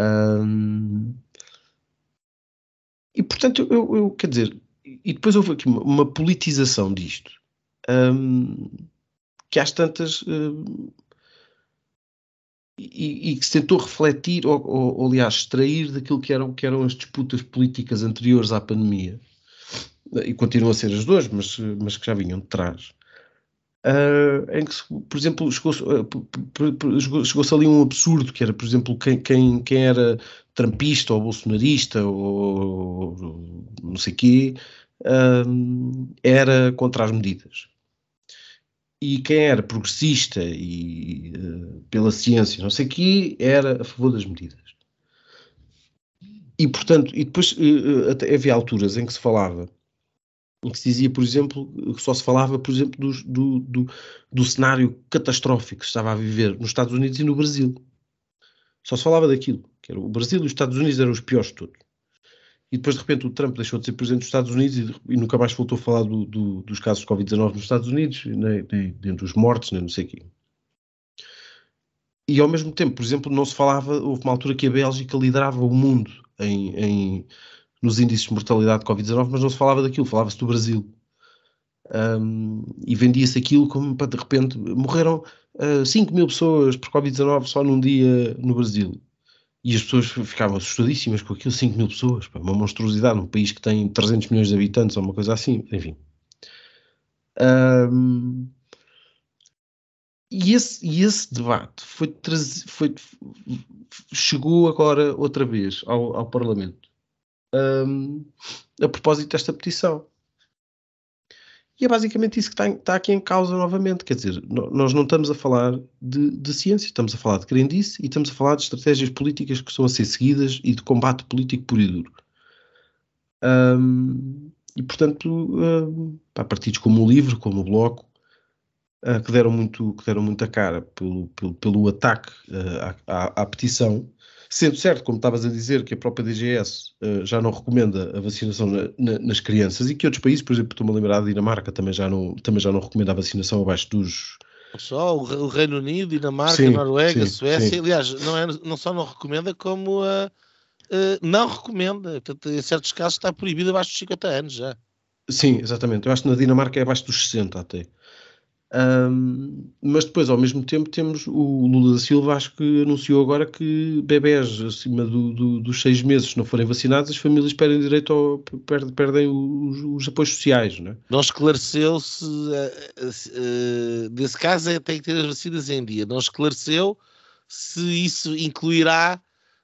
Um, e portanto, eu, eu, quer dizer, e depois houve aqui uma, uma politização disto, um, que às tantas. Uh, e, e, que se tentou refletir, ou, ou, ou, aliás, extrair daquilo que eram, que eram as disputas políticas anteriores à pandemia, e continuam a ser as duas, mas, mas que já vinham de trás. Uh, em que, por exemplo, chegou-se uh, chegou ali um absurdo, que era, por exemplo, quem, quem, quem era trampista ou bolsonarista ou, ou não sei quê, uh, era contra as medidas e quem era progressista e uh, pela ciência, não sei o que, era a favor das medidas. E, portanto, e depois uh, até havia alturas em que se falava, em que se dizia, por exemplo, só se falava, por exemplo, do, do, do cenário catastrófico que se estava a viver nos Estados Unidos e no Brasil. Só se falava daquilo, que era o Brasil e os Estados Unidos eram os piores de todos e depois de repente o Trump deixou de ser presidente dos Estados Unidos e, e nunca mais voltou a falar do, do, dos casos de Covid-19 nos Estados Unidos, nem, nem, nem dos mortos, nem não sei o quê. E ao mesmo tempo, por exemplo, não se falava, houve uma altura que a Bélgica liderava o mundo em, em nos índices de mortalidade de Covid-19, mas não se falava daquilo, falava-se do Brasil. Um, e vendia-se aquilo como para de repente morreram uh, ah, 5 mil pessoas por Covid-19 só num dia no Brasil. E as pessoas ficavam assustadíssimas com aquilo, 5 mil pessoas, pá, uma monstruosidade, num país que tem 300 milhões de habitantes ou uma coisa assim, enfim. Um, e, esse, e esse debate foi, foi chegou agora outra vez ao, ao Parlamento um, a propósito desta petição. E é basicamente isso que está, está, aqui em causa novamente. Quer dizer, nós não estamos a falar de, de, ciência, estamos a falar de crendice e estamos a falar de estratégias políticas que estão a ser seguidas e de combate político puro e duro. Um, e, portanto, um, há partidos como o Livre, como o Bloco, uh, que, deram muito, que deram muita cara pelo, pelo, pelo ataque uh, à, à, à petição Sendo certo, como estavas a dizer, que a própria DGS uh, eh, já não recomenda a vacinação na, na, nas crianças e que outros países, por exemplo, estou-me a lembrar da Dinamarca, também já não, também já não recomenda a vacinação abaixo dos. Só o Reino Unido, Dinamarca, sim, Noruega, sim, Suécia, sim. aliás, não, é, não só não recomenda, como uh, uh, não recomenda. Portanto, em certos casos está proibido abaixo dos 50 anos já. Sim, exatamente. Eu acho que na Dinamarca é abaixo dos 60 até. Um, mas depois, ao mesmo tempo, temos o Lula da Silva, acho que anunciou agora que bebés acima do, do, dos seis meses, se não forem vacinados, as famílias perdem direito ao, perdem, perdem os, os, apoios sociais. Não, é? não esclareceu se, uh, uh, nesse caso, é, tem que ter as vacinas em dia. Não esclareceu se isso incluirá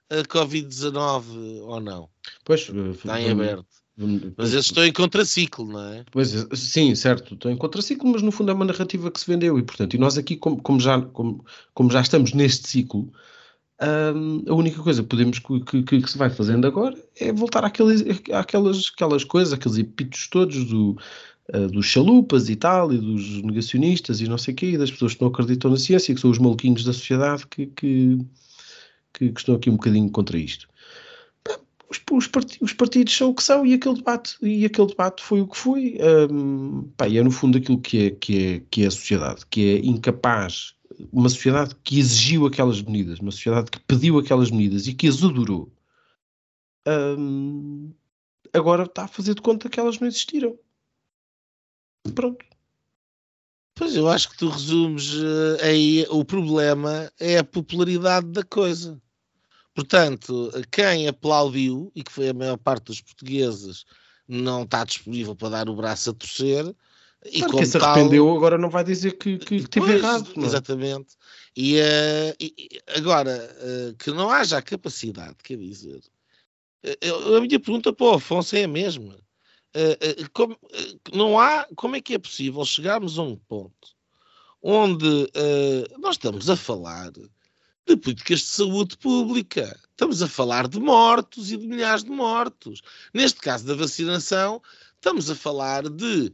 a Covid-19 ou não. Pois, está em aberto. Mas eles estão em contraciclo, não é? Pois, sim, certo, estão em contraciclo, mas no fundo é uma narrativa que se vendeu e, portanto, e nós aqui, como, como já, como, como já estamos neste ciclo, hum, a única coisa podemos, que, que, que, se vai fazendo agora é voltar àqueles, àquelas, àquelas coisas, aqueles epitos todos do, uh, dos chalupas e tal, e dos negacionistas e não sei o quê, e das pessoas que não acreditam na ciência, que são os maluquinhos da sociedade que, que, que, que estão aqui um bocadinho contra isto os, os, partidos, os, partidos são o que são e aquele debate, e aquele debate foi o que foi. Um, é no fundo aquilo que é, que, é, que é a sociedade, que é incapaz, uma sociedade que exigiu aquelas medidas, uma sociedade que pediu aquelas medidas e que as adorou. Um, agora está a fazer de conta que elas não existiram. Pronto. Pois eu acho que tu resumes uh, aí o problema é a popularidade da coisa. Portanto, quem aplaudiu, e que foi a maior parte dos portugueses, não está disponível para dar o braço a torcer. E claro, quem se arrependeu tal, agora não vai dizer que, que, que teve errado. Não é? Exatamente. E, uh, e agora, uh, que não haja a capacidade, quer dizer, a minha pergunta para o Afonso é a mesma. Como, não há, como é que é possível chegarmos a um ponto onde nós estamos a falar de políticas de saúde pública. Estamos a falar de mortos e de milhares de mortos. Neste caso da vacinação, estamos a falar de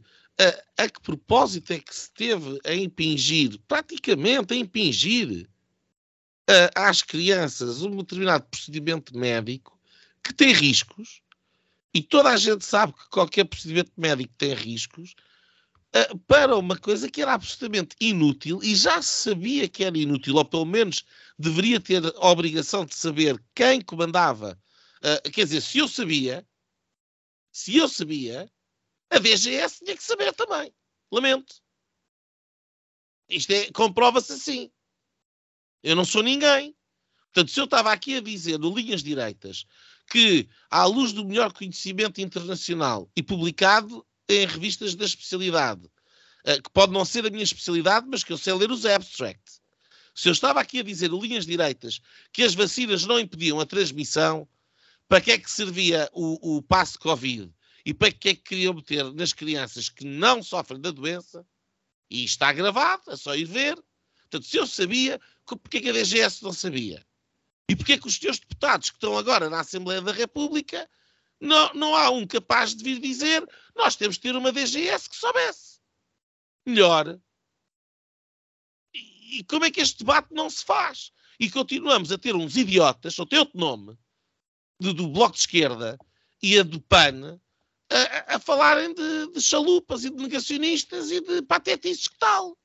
a, a que propósito é que se teve a impingir, praticamente a impingir a, às crianças um determinado procedimento médico que tem riscos, e toda a gente sabe que qualquer procedimento médico tem riscos, para uma coisa que era absolutamente inútil e já sabia que era inútil, ou pelo menos deveria ter a obrigação de saber quem comandava. Uh, quer dizer, se eu sabia, se eu sabia, a DGS tinha que saber também. Lamento. Isto é, comprova-se assim. Eu não sou ninguém. Portanto, se eu estava aqui a dizer, no Linhas Direitas, que, à luz do melhor conhecimento internacional e publicado em revistas da especialidade, eh, que pode não ser a minha especialidade, mas que eu sei ler os abstracts. Se eu estava aqui a dizer, Linhas Direitas, que as vacinas não impediam a transmissão, para que é que servia o, o passo Covid? E para que é que queriam meter nas crianças que não sofrem da doença? E está gravado, é só ir ver. Portanto, se eu sabia, porque é que a DGS não sabia? E porque é que os teus deputados que estão agora na Assembleia da República não, não há um capaz de vir dizer nós temos de ter uma DGS que soubesse melhor. E, e como é que este debate não se faz? E continuamos a ter uns idiotas, só tem outro nome, do, do Bloco de Esquerda e a do PAN, a, a falarem de, de, chalupas e de negacionistas e de patetices que tal.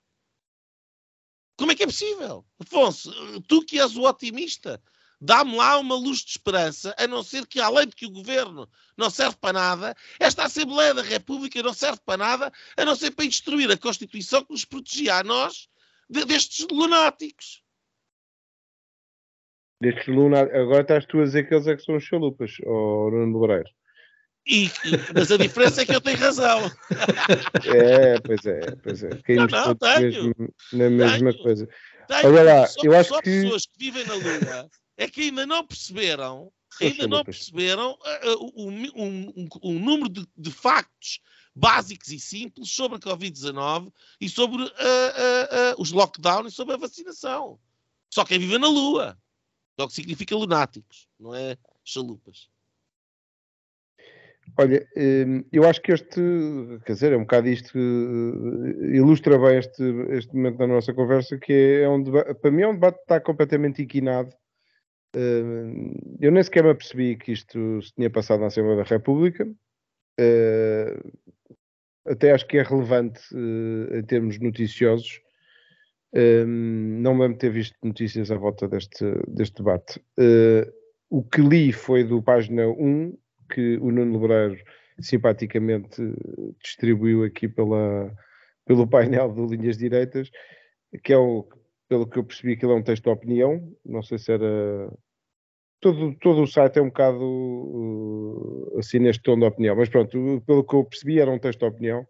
Como é que é possível? Afonso, tu que és o otimista, dá-me lá uma luz de esperança, a não ser que, além de que o governo não serve para nada, esta Assembleia da República não serve para nada, a não ser para destruir a Constituição que nos protegia a nós de, destes lunáticos. Destes lunáticos. Agora estás tu a dizer que eles é que são os chalupas, ou Nuno Loureiro. E, mas a diferença é que eu tenho razão. É, pois é, pois é. Caímos não, não, todos mesmo, na mesma tenho, coisa. Tenho, Olha lá, só, eu acho só que... pessoas que vivem na Lua é que ainda não perceberam, ainda não perceberam uh, uh, um, um, um, número de, de, factos básicos e simples sobre a Covid-19 e sobre uh, os lockdowns e sobre a vacinação. Só quem vive na Lua. É o que significa lunáticos, não é chalupas. Olha, hum, eu acho que este, quer dizer, é um bocado isto que eh, ilustra bem este, este momento da nossa conversa, que é, é um debate, para mim é um debate que está completamente inquinado. Eu nem sequer me apercebi que isto se tinha passado na Assembleia da República. Eh, até acho que é relevante eh, em termos noticiosos. Não me lembro de ter visto notícias à volta deste, deste debate. O que li foi do página 1 que o Nuno Lebreiro simpaticamente distribuiu aqui pela, pelo painel de linhas direitas, que é o, pelo que eu percebi, ele é um texto de opinião, não sei se era... Todo, todo o site é um bocado uh, assim neste tom de opinião, mas pronto, pelo que eu percebi era um texto de opinião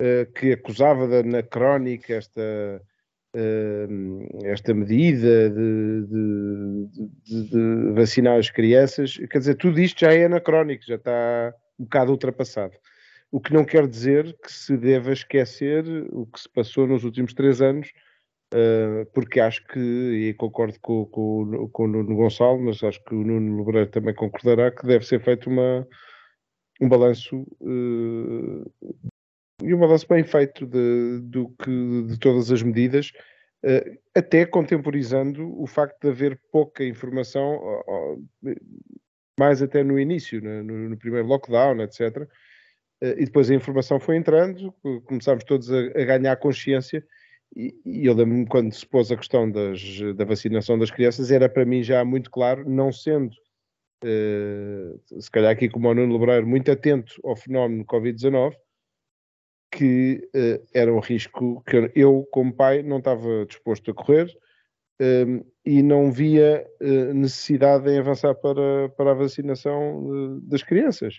uh, que acusava da anacrónica esta esta medida de, de, de, de, vacinar as crianças, quer dizer, tudo isto já é anacrónico, já está um bocado ultrapassado. O que não quer dizer que se deva esquecer o que se passou nos últimos três anos, uh, porque acho que, e concordo com, com, com o Nuno Gonçalo, mas acho que o Nuno Lebreiro também concordará que deve ser feito uma, um balanço uh, e um balanço bem feito de, do que, de todas as medidas, uh, até contemporizando o facto de haver pouca informação, uh, mais até no início, no, no primeiro lockdown, etc. E depois a informação foi entrando, começámos todos a, a ganhar consciência. E, eu lembro-me quando se pôs a questão das, da vacinação das crianças, era para mim já muito claro, não sendo Uh, se calhar aqui como o Nuno Lebreiro, muito atento ao fenómeno Covid-19, que uh, era um risco que eu, como pai, não estava disposto a correr um, ehm, e não via uh, necessidade em avançar para, para a vacinação das crianças.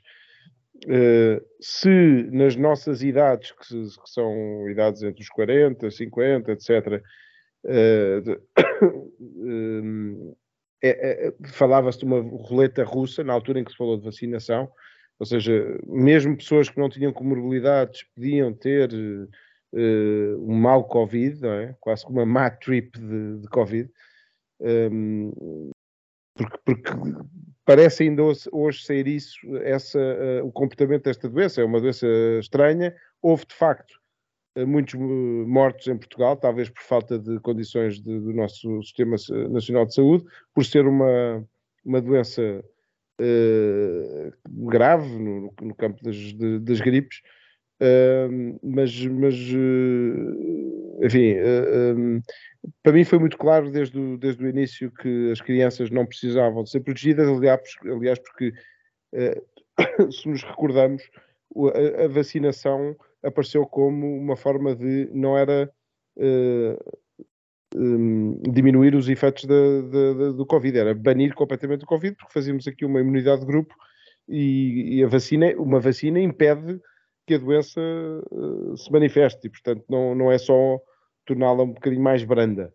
Se nas nossas idades, que, que, são idades entre os 40, 50, etc., é, é, falava-se de uma roleta russa na altura em que se falou de vacinação, ou seja, mesmo pessoas que não tinham comorbilidades podiam ter uh, um mau Covid, é? quase como uma má trip de, de Covid, um, ehm, porque, porque, parece ainda hoje, hoje ser isso, essa, uh, o comportamento desta doença, é uma doença estranha, houve de facto eh, muitos mortos em Portugal, talvez por falta de condições de, do nosso Sistema Nacional de Saúde, por ser uma, uma doença uh, grave no, no, campo das, de, das gripes, uh, mas, mas uh, enfim, um, para mim foi muito claro desde o, desde o início que as crianças não precisavam de ser protegidas, aliás, porque se nos recordamos, a, a vacinação apareceu como uma forma de não era uh, um, diminuir os efeitos do Covid, era banir completamente o Covid, porque fazíamos aqui uma imunidade de grupo e, e a vacina, uma vacina impede que a doença uh, se manifeste e, portanto, não, não é só torná-la um bocadinho mais branda.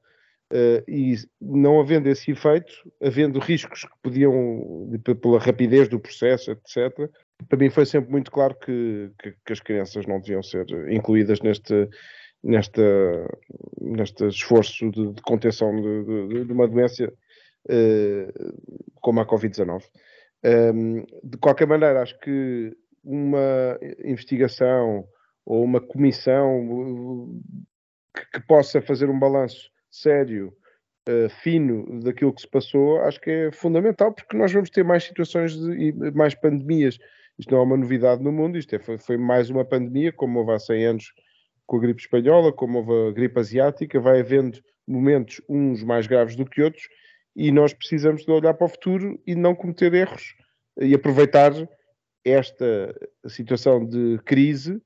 Uh, e não havendo esse efeito, havendo riscos que podiam, pela rapidez do processo, etc., para mim foi sempre muito claro que, que, que as crianças não deviam ser incluídas neste, neste esforço de, de contenção de, de, de, uma doença uh, como a Covid-19. Um, ehm, de qualquer maneira, acho que uma investigação ou uma comissão que, que possa fazer um balanço sério, uh, fino daquilo que se passou, acho que é fundamental, porque nós vamos ter mais situações e mais pandemias. Isto não é uma novidade no mundo, isto é, foi, foi, mais uma pandemia, como houve há 100 anos com a gripe espanhola, como houve a gripe asiática, vai havendo momentos uns mais graves do que outros, e nós precisamos de olhar para o futuro e não cometer erros e aproveitar esta situação de crise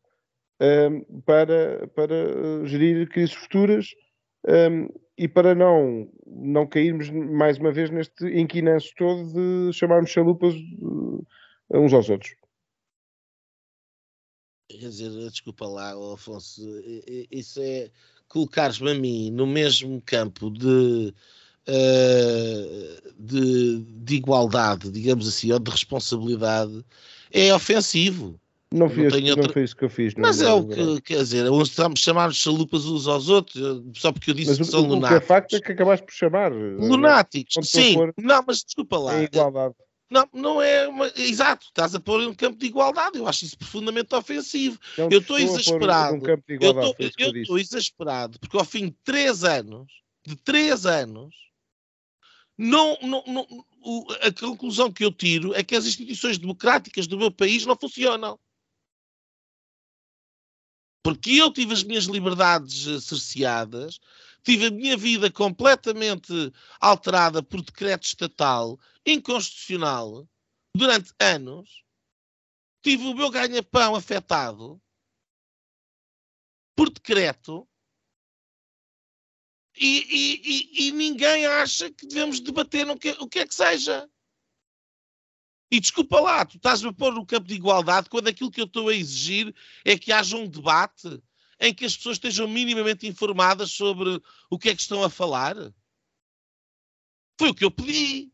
um, para, para gerir crises futuras um, e para não, não cairmos mais uma vez neste inquinanço todo de chamarmos chalupas uns aos outros. Quer dizer, desculpa lá, Afonso, isso é colocares-me a mim no mesmo campo de, uh, de, de, igualdade, digamos assim, ou de responsabilidade, é ofensivo. Não, fiz, não, outra... não foi isso que eu fiz. Mas é o que, quer dizer, estamos chamar chalupas uns aos outros, só porque eu disse mas que são lunáticos. O que é facto é que acabaste por chamar. Lunáticos, sim. Não, mas desculpa lá. É igualdade. Não, não é uma... exato, estás a pôr em um campo de igualdade. Eu acho isso profundamente ofensivo. Não eu estou exasperado. eu estou exasperado porque ao fim de três anos, de três anos, não, não, não, a conclusão que eu tiro é que as instituições democráticas do meu país não funcionam. Porque eu tive as minhas liberdades eh, cerceadas, tive a minha vida completamente alterada por decreto estatal inconstitucional durante anos, tive o meu ganha-pão afetado por decreto e, e, e, ninguém acha que devemos debater no que, o que é que seja. E desculpa lá, tu estás-me a pôr no campo de igualdade quando aquilo que eu estou a exigir é que haja um debate em que as pessoas estejam minimamente informadas sobre o que é que estão a falar. Foi o que eu pedi.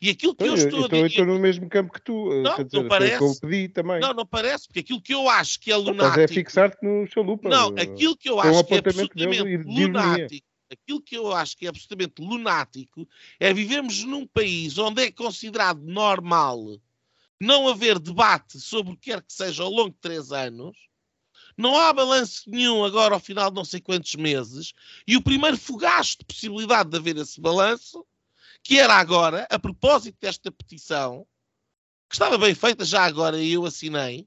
E aquilo que eu, eu estou a dizer. Eu estou no mesmo campo que tu. Eh, não, dizer, não parece. Eu pedi também. Não, não parece, porque aquilo que eu acho que é lunático. Mas é fixar-te no chalupa. Não, aquilo que eu acho que é absolutamente lunático. Aquilo que eu acho que é absolutamente lunático é vivermos num país onde é considerado normal não haver debate sobre o que quer que seja ao longo de três anos. Não há balanço nenhum agora ao final de não sei quantos meses. E o primeiro fogacho de possibilidade de haver esse balanço que era agora, a propósito desta petição, que estava bem feita já agora e eu assinei,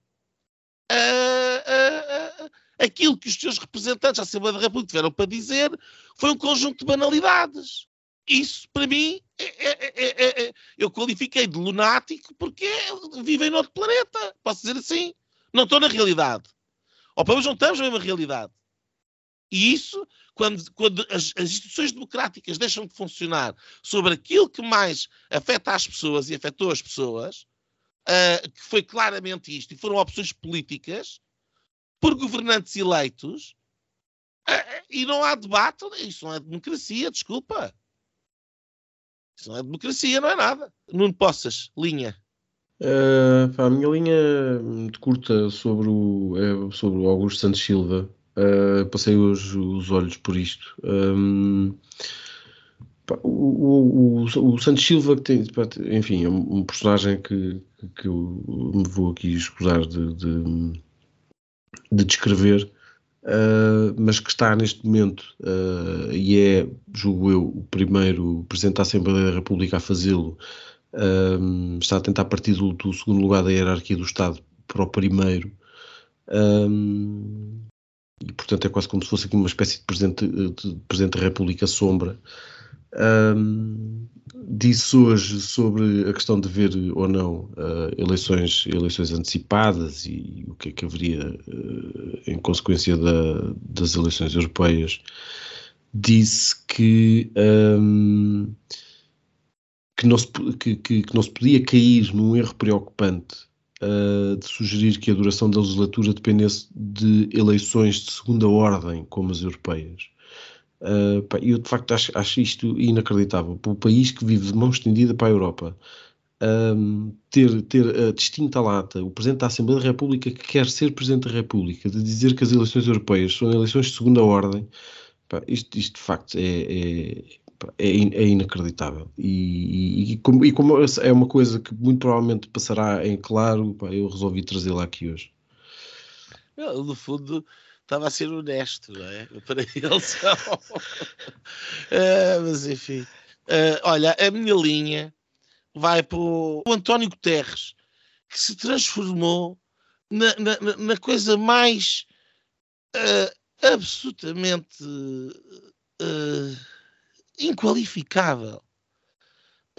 uh, uh, uh, aquilo que os seus representantes da Assembleia da República tiveram para dizer foi um conjunto de banalidades. Isso, para mim, é, é, é, é eu qualifiquei de lunático porque vivem noutro planeta. Posso dizer assim? Não estou na realidade. Ou pelo menos não estamos na mesma realidade. E isso quando, quando as, as, instituições democráticas deixam de funcionar sobre aquilo que mais afeta as pessoas e afetou as pessoas, uh, que foi claramente isto, e foram opções políticas, por governantes eleitos, uh, e não há debate, isso não é democracia, desculpa. Isso não é democracia, não é nada. Nuno Poças, linha. Uh, pá, a minha linha muito curta sobre o, é sobre o Augusto Santos Silva. Uh, passei hoje os olhos por isto. Um, pá, o, o, o, Santos Silva, que tem, pá, enfim, é um, personagem que, que eu me vou aqui escusar de, de, de descrever, uh, mas que está neste momento e é, julgo eu, o primeiro Presidente da Assembleia da República a fazê-lo um, está a tentar partir do, do, segundo lugar da hierarquia do Estado para o primeiro. Um, e portanto é quase como se fosse aqui uma espécie de presidente, de presidente da República Sombra. Um, disse hoje sobre a questão de ver ou não uh, eleições, eleições antecipadas e o que é que haveria uh, em consequência da, das eleições europeias. Disse que um, que não se, que, que, que não se podia cair num erro preocupante uh, de sugerir que a duração da legislatura dependesse de eleições de segunda ordem, como as europeias. Uh, eu de facto acho, acho isto inacreditável. Para o país que vive de mão estendida para a Europa, um, ter, ter a distinta lata, o Presidente da Assembleia da República que quer ser Presidente da República, de dizer que as eleições europeias são eleições de segunda ordem, pá, isto, isto de facto é, é, é, é inacreditável. E, e, e, como, e, como, é uma coisa que muito provavelmente passará em claro, pá, eu resolvi trazê-la aqui hoje. no fundo, estava a ser honesto, não é? Para eles. uh, mas enfim. Uh, olha, a minha linha vai para o António Guterres, que se transformou na, na, na coisa mais uh, absolutamente. Uh, inqualificável.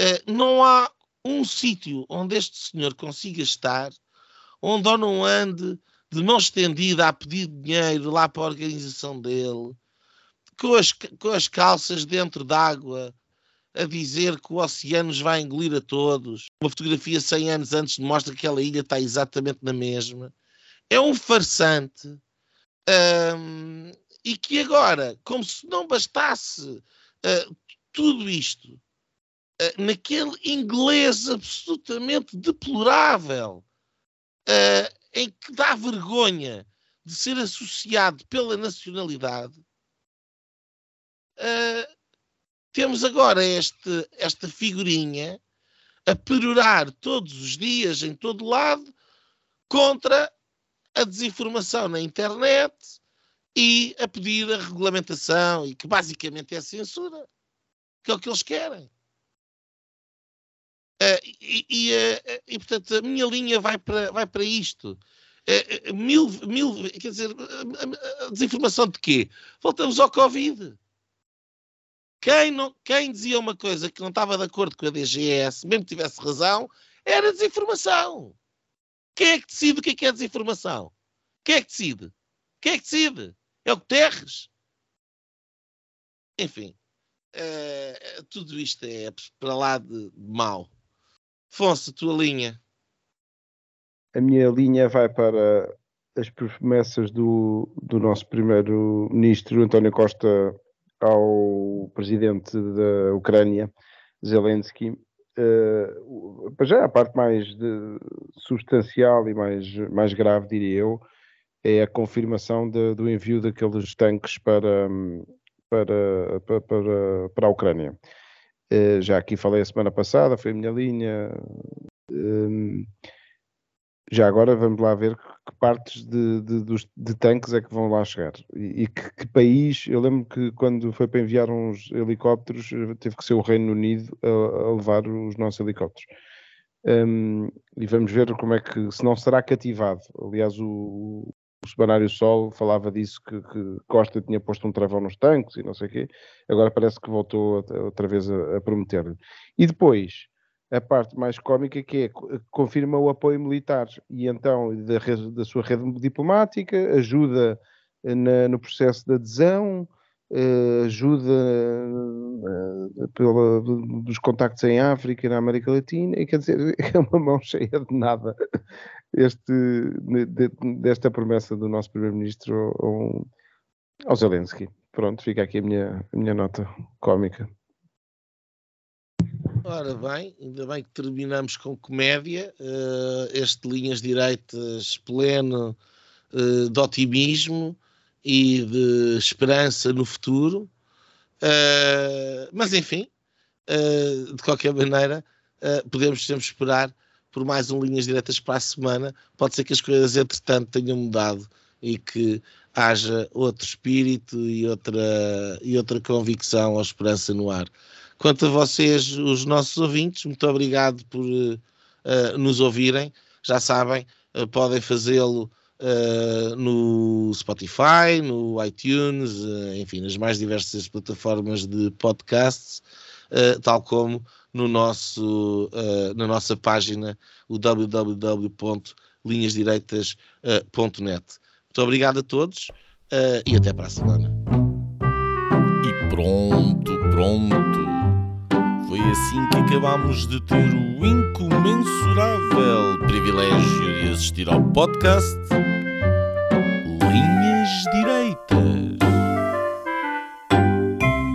Uh, não há um sítio onde este senhor consiga estar, onde ou não ande de mão estendida a pedir dinheiro lá para a organização dele, com as, com as calças dentro d'água, a dizer que o oceano nos vai engolir a todos. Uma fotografia 100 anos antes mostra que aquela ilha está exatamente na mesma. É um farsante. Um, e que agora, como se não bastasse uh, tudo isto uh, naquele inglês absolutamente deplorável, uh, em que dá vergonha de ser associado pela nacionalidade, temos agora este, esta figurinha a perorar todos os dias, em todo lado, contra a desinformação na internet, e a pedir a regulamentação e que basicamente é censura, que é o que eles querem. Uh, e, e, uh, e, portanto a minha linha vai para, vai para isto. Uh, mil, mil, quer dizer, desinformação de quê? Voltamos ao Covid. Quem, não, quem dizia uma coisa que não estava de acordo com a DGS, mesmo que tivesse razão, era desinformação. Quem é que decide o que é, que é desinformação? Quem é que decide? Quem é que decide? É o Guterres. Enfim, tudo isto é para lá de mau. Afonso, tua linha. A minha linha vai para as promessas do, do nosso primeiro-ministro António Costa ao presidente da Ucrânia, Zelensky. Uh, já a parte mais de, substancial e mais, mais grave, diria eu, é a confirmação de, do envio daqueles tanques para, para, para, para, para a Ucrânia. Uh, já aqui falei a semana passada, foi a minha linha. Uh, já agora vamos lá ver que partes de, de, de tanques é que vão lá chegar. E, e que, que, país, eu lembro que quando foi para enviar uns helicópteros, teve que ser o Reino Unido a, a levar os nossos helicópteros. Um, e vamos ver como é que, se não será cativado. Aliás, o, o Semanário Sol falava disso, que, que, Costa tinha posto um travão nos tanques e não sei o quê, agora parece que voltou outra vez a, a prometer. E depois, a parte mais cómica que é, confirma o apoio militar e então da, da sua rede diplomática, ajuda na, no processo de adesão, uh, ajuda uh, pela, dos contactos em África e na América Latina, e quer dizer, é uma mão cheia de nada este, de, desta promessa do nosso Primeiro-Ministro ao, ao Zelensky. Pronto, fica aqui a minha, a minha nota cómica. Ora bem, ainda bem que terminamos com comédia. Uh, este Linhas Direitas pleno uh, de otimismo e de esperança no futuro. Uh, mas enfim, de qualquer maneira, podemos sempre esperar por mais um Linhas Diretas para a semana. Pode ser que as coisas, entretanto, tenham mudado e que haja outro espírito e outra, e outra convicção ou esperança no ar. Quanto a vocês, os nossos ouvintes, muito obrigado por uh, nos ouvirem. Já sabem, uh, podem fazê-lo uh, no Spotify, no iTunes, enfim, nas mais diversas plataformas de podcasts, tal como no nosso, na nossa página, o www.linhasdireitas.net. Muito obrigado a todos e até para a semana. E pronto, pronto foi assim que acabámos de ter o incomensurável privilégio de assistir ao podcast Linhas Direitas.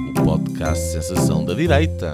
O podcast Sensação da Direita.